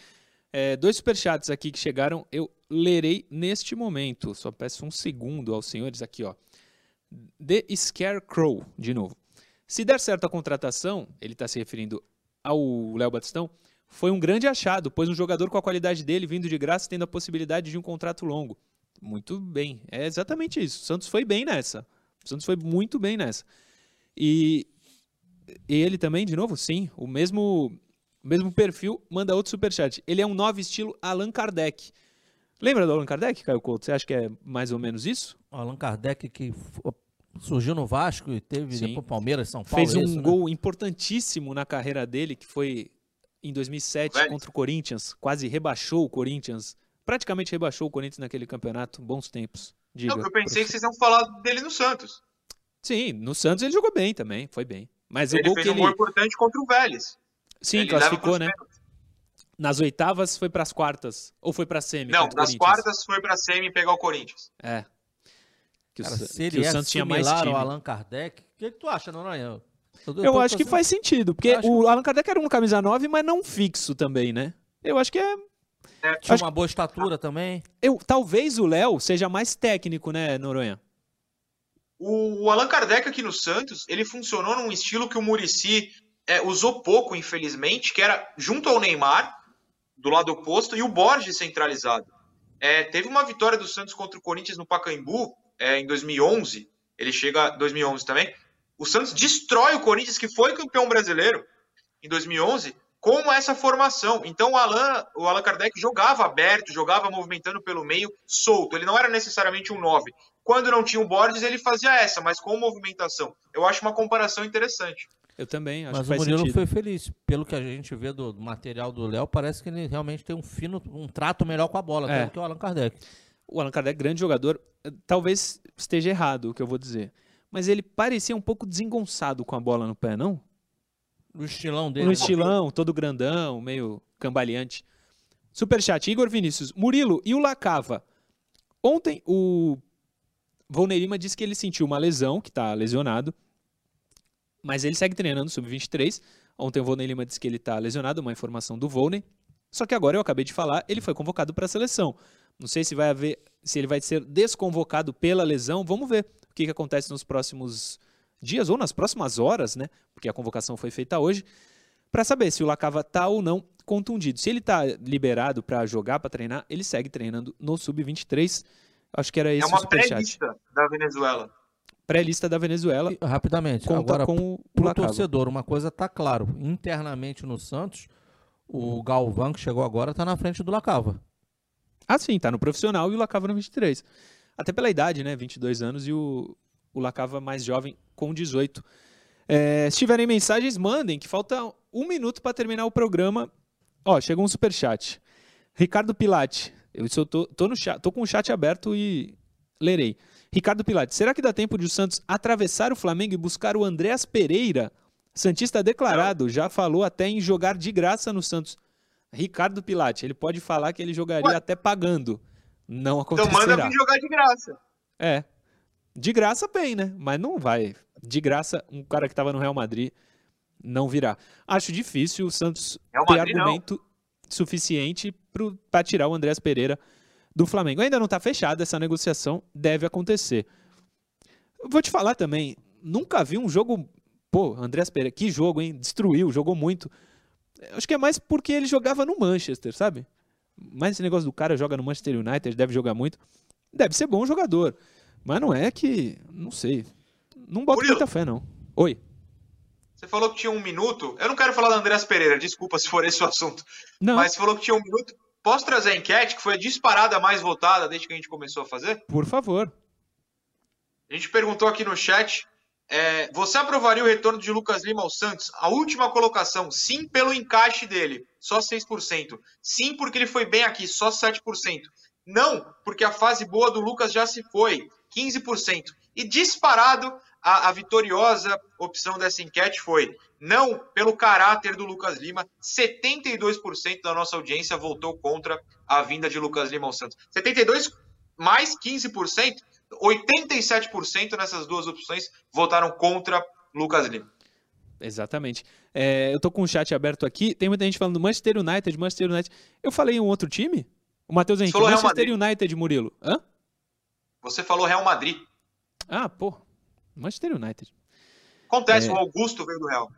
É, dois superchats aqui que chegaram, eu lerei neste momento. Só peço um segundo aos senhores aqui, ó. The Scarecrow, de novo. Se der certo a contratação, ele está se referindo ao Léo Batistão, foi um grande achado, pois um jogador com a qualidade dele, vindo de graça, tendo a possibilidade de um contrato longo. Muito bem, é exatamente isso. O Santos foi bem nessa. O Santos foi muito bem nessa. E e ele também, de novo, sim, o mesmo o mesmo perfil, manda outro superchat. Ele é um novo estilo Allan Kardec. Lembra do Allan Kardec, Caio Couto? Você acha que é mais ou menos isso? O Allan Kardec que surgiu no Vasco e teve Sim. depois Palmeiras, São Paulo. Fez um esse, né? gol importantíssimo na carreira dele, que foi em 2007 Velho. contra o Corinthians. Quase rebaixou o Corinthians. Praticamente rebaixou o Corinthians naquele campeonato. Bons tempos. Diga, Não, eu pensei que vocês iam falar dele no Santos. Sim, no Santos ele jogou bem também. Foi bem. Mas o Ele gol fez que um ele. gol importante contra o Vélez. Sim, Ele classificou, né? pênaltis. Nas oitavas foi pras quartas. Ou foi pra semi? Não, o nas quartas foi pra semi pegar o Corinthians. É. Que o, Cara, Sa- se que ele o é Santos tinha mais time. ao Allan Kardec, o que, que tu acha, Noronha? Eu, Eu tô acho que faz sentido, porque Eu acho o Allan Kardec era um camisa 9, mas não fixo também, né? Eu acho que é. Tinha acho- uma boa estatura também. Eu, talvez o Léo seja mais técnico, né, Noronha? O, o Allan Kardec aqui no Santos, ele funcionou num estilo que o Murici usou pouco, infelizmente, que era junto ao Neymar, do lado oposto, e o Borges centralizado. É, teve uma vitória do Santos contra o Corinthians no Pacaembu é, em 2011. Ele chega em 2011 também. O Santos destrói o Corinthians, que foi campeão brasileiro em 2011, com essa formação. Então o Allan, o Allan Kardec jogava aberto, jogava movimentando pelo meio, solto. Ele não era necessariamente um 9. Quando não tinha o Borges, ele fazia essa, mas com movimentação. Eu acho uma comparação interessante. Eu também, acho Mas que o Murilo sentido. foi feliz. Pelo que a gente vê do, material do Léo, parece que ele realmente tem um fino, um trato melhor com a bola, É. do que o Allan Kardec. O Allan Kardec, grande jogador, talvez esteja errado o que eu vou dizer. Mas ele parecia um pouco desengonçado com a bola no pé, não? No estilão dele. No né? estilão, todo grandão, meio cambaleante. Superchat, Igor Vinícius. Murilo, e o Lacava? Ontem o Volney Lima disse que ele sentiu uma lesão, que está lesionado, mas ele segue treinando sub-23. Ontem o Volney Lima disse que ele está lesionado, uma informação do Volney. Só que agora eu acabei de falar, ele foi convocado para a seleção. Não sei se vai haver, se ele vai ser desconvocado pela lesão. Vamos ver o que, que acontece nos próximos dias ou nas próximas horas, né? Porque a convocação foi feita hoje, para saber se o Lacava tá ou não contundido. Se ele tá liberado para jogar, para treinar, ele segue treinando no sub-23. Acho que era esse é o uma pré-lista da Venezuela. Pré-lista da Venezuela. E, rapidamente, Conta agora com o Lacava. torcedor, uma coisa tá claro. Internamente no Santos, o Galvão, que chegou agora, tá na frente do Lacava. Ah, sim, tá no profissional e o Lacava no 23. Até pela idade, né? 22 anos e o, o Lacava mais jovem com 18. É, se tiverem mensagens, mandem, que falta um minuto para terminar o programa. Ó, chegou um superchat. Ricardo Pilate. Eu só tô, tô, no chat, tô com o chat aberto e lerei. Ricardo Pilate, será que dá tempo de o Santos atravessar o Flamengo e buscar o Andréas Pereira? Santista declarado, já falou até em jogar de graça no Santos. Ricardo Pilate, ele pode falar que ele jogaria Ué? até pagando. Não Então manda acontecerá. vir jogar de graça. É. De graça bem, né? Mas não vai. De graça, um cara que estava no Real Madrid não virá. Acho difícil o Santos Real ter Madrid, não. argumento suficiente para tirar o Andrés Pereira do Flamengo. Ainda não está fechada essa negociação, deve acontecer. Vou te falar também, nunca vi um jogo. Pô, Andrés Pereira, que jogo, hein? Destruiu, jogou muito. Acho que é mais porque ele jogava no Manchester, sabe? Mas esse negócio do cara joga no Manchester United, deve jogar muito. Deve ser bom jogador. Mas não é que. Não sei. Não boto Murilo. muita fé, não. Oi. Você falou que tinha um minuto. Eu não quero falar do Andreas Pereira, desculpa se for esse o assunto. Não, Mas você falou que tinha um minuto. Posso trazer a enquete, que foi a disparada mais votada desde que a gente começou a fazer? por favor. A gente perguntou aqui no chat. é, você aprovaria o retorno de Lucas Lima ao Santos? A última colocação, sim, pelo encaixe dele, só 6%. Sim, porque ele foi bem aqui, só 7%. Não, porque a fase boa do Lucas já se foi, 15%. E disparado, a, a vitoriosa opção dessa enquete foi não pelo caráter do Lucas Lima. 72% da nossa audiência votou contra a vinda de Lucas Lima ao Santos. 72 mais 15%, 87% nessas duas opções votaram contra Lucas Lima. Exatamente. É, eu tô com o chat aberto aqui. Tem muita gente falando Manchester United, Manchester United. Eu falei em um outro time? O Matheus Henrique, Manchester United, Murilo. Hã? Você falou Real Madrid. Ah, pô. Manchester United. Acontece, é... o Augusto veio do Real.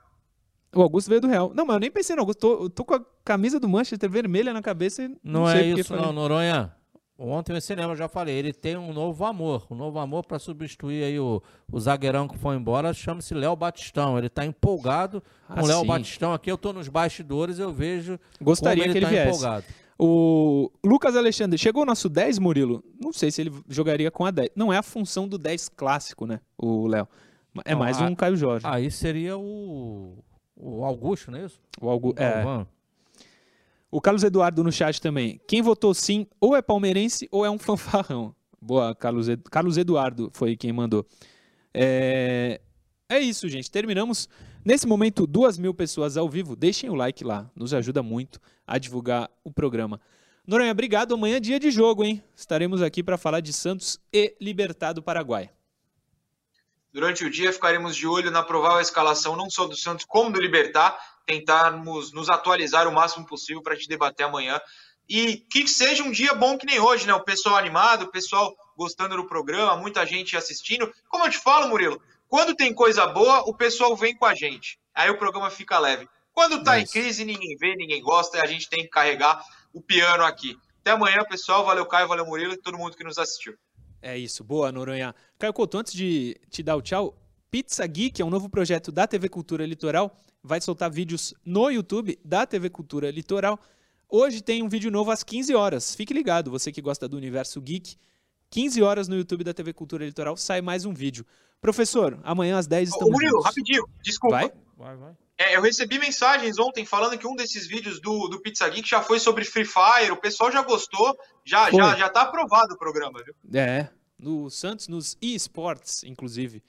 O Augusto veio do Real. Não, mas eu nem pensei no Augusto. Tô, tô com a camisa do Manchester vermelha na cabeça e não, não é isso, não, Noronha. Ontem esse cinema, eu já falei, ele tem um novo amor. Um novo amor para substituir aí o, o zagueirão que foi embora, chama-se Léo Batistão. Ele está empolgado ah, com o Léo Batistão. Aqui eu estou nos bastidores, eu vejo Gostaria como ele que ele tá viesse. empolgado. O Lucas Alexandre, chegou o nosso 10, Murilo? Não sei se ele jogaria com a 10. Não é a função do 10 clássico, né? O Léo. É mais um Caio Jorge. Aí seria o, o Augusto, não é isso? O Augusto. É. O Carlos Eduardo no chat também. Quem votou sim, ou é palmeirense ou é um fanfarrão. Boa, Carlos, Ed... Carlos Eduardo foi quem mandou. É... é isso, gente. Terminamos. Nesse momento, duas mil pessoas ao vivo. Deixem o like lá, nos ajuda muito a divulgar o programa. Noronha, obrigado. Amanhã é dia de jogo, hein? Estaremos aqui para falar de Santos e Libertad do Paraguai. Durante o dia ficaremos de olho na provável escalação não só do Santos como do Libertar tentarmos nos atualizar o máximo possível para te debater amanhã. E que seja um dia bom que nem hoje, né? O pessoal animado, o pessoal gostando do programa, muita gente assistindo. Como eu te falo, Murilo, quando tem coisa boa, o pessoal vem com a gente. Aí o programa fica leve. Quando tá em crise, ninguém vê, ninguém gosta, e a gente tem que carregar o piano aqui. Até amanhã, pessoal. Valeu, Caio, valeu, Murilo e todo mundo que nos assistiu. É isso. Boa, Noronha. Caio Couto, antes de te dar o tchau, Pizza Geek é um novo projeto da TV Cultura Litoral vai soltar vídeos no YouTube da TV Cultura Litoral. Hoje tem um vídeo novo às 15 horas. Fique ligado, você que gosta do universo geek. 15 horas no YouTube da TV Cultura Litoral sai mais um vídeo. Professor, amanhã às 10 estamos Ô, Murilo, juntos. rapidinho, desculpa. Vai? Vai, vai. É, eu recebi mensagens ontem falando que um desses vídeos do, do Pizza Geek já foi sobre Free Fire, o pessoal já gostou, já, já, já tá aprovado o programa, viu? É, no Santos, nos eSports, inclusive.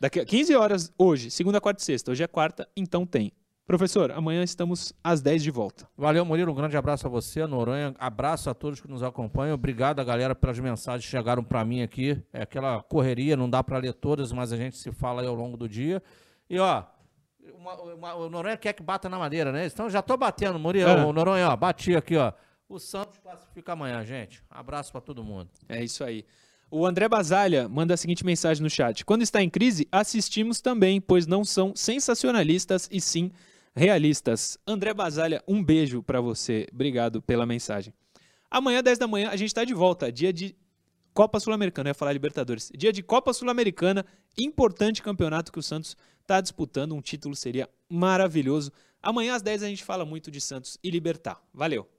Daqui a 15 horas hoje, segunda, quarta e sexta. Hoje é quarta, então tem. Professor, amanhã estamos às 10 de volta. Valeu, Murilo. Um grande abraço a você, Noronha. Abraço a todos que nos acompanham. Obrigado, a galera, pelas mensagens que chegaram para mim aqui. É aquela correria, não dá para ler todas, mas a gente se fala aí ao longo do dia. E, ó, uma, uma, o Noronha quer que bata na madeira, né? Então já tô batendo, Murilo. É. O Noronha, ó, bati aqui, ó. O Santos classifica amanhã, gente. Abraço para todo mundo. É isso aí. O André Basalha manda a seguinte mensagem no chat: Quando está em crise, assistimos também, pois não são sensacionalistas e sim realistas. André Basalha, um beijo para você. Obrigado pela mensagem. Amanhã, 10 da manhã, a gente está de volta. Dia de Copa Sul-Americana, eu ia falar Libertadores. Dia de Copa Sul-Americana, importante campeonato que o Santos está disputando. Um título seria maravilhoso. Amanhã às 10 a gente fala muito de Santos e Libertar. Valeu!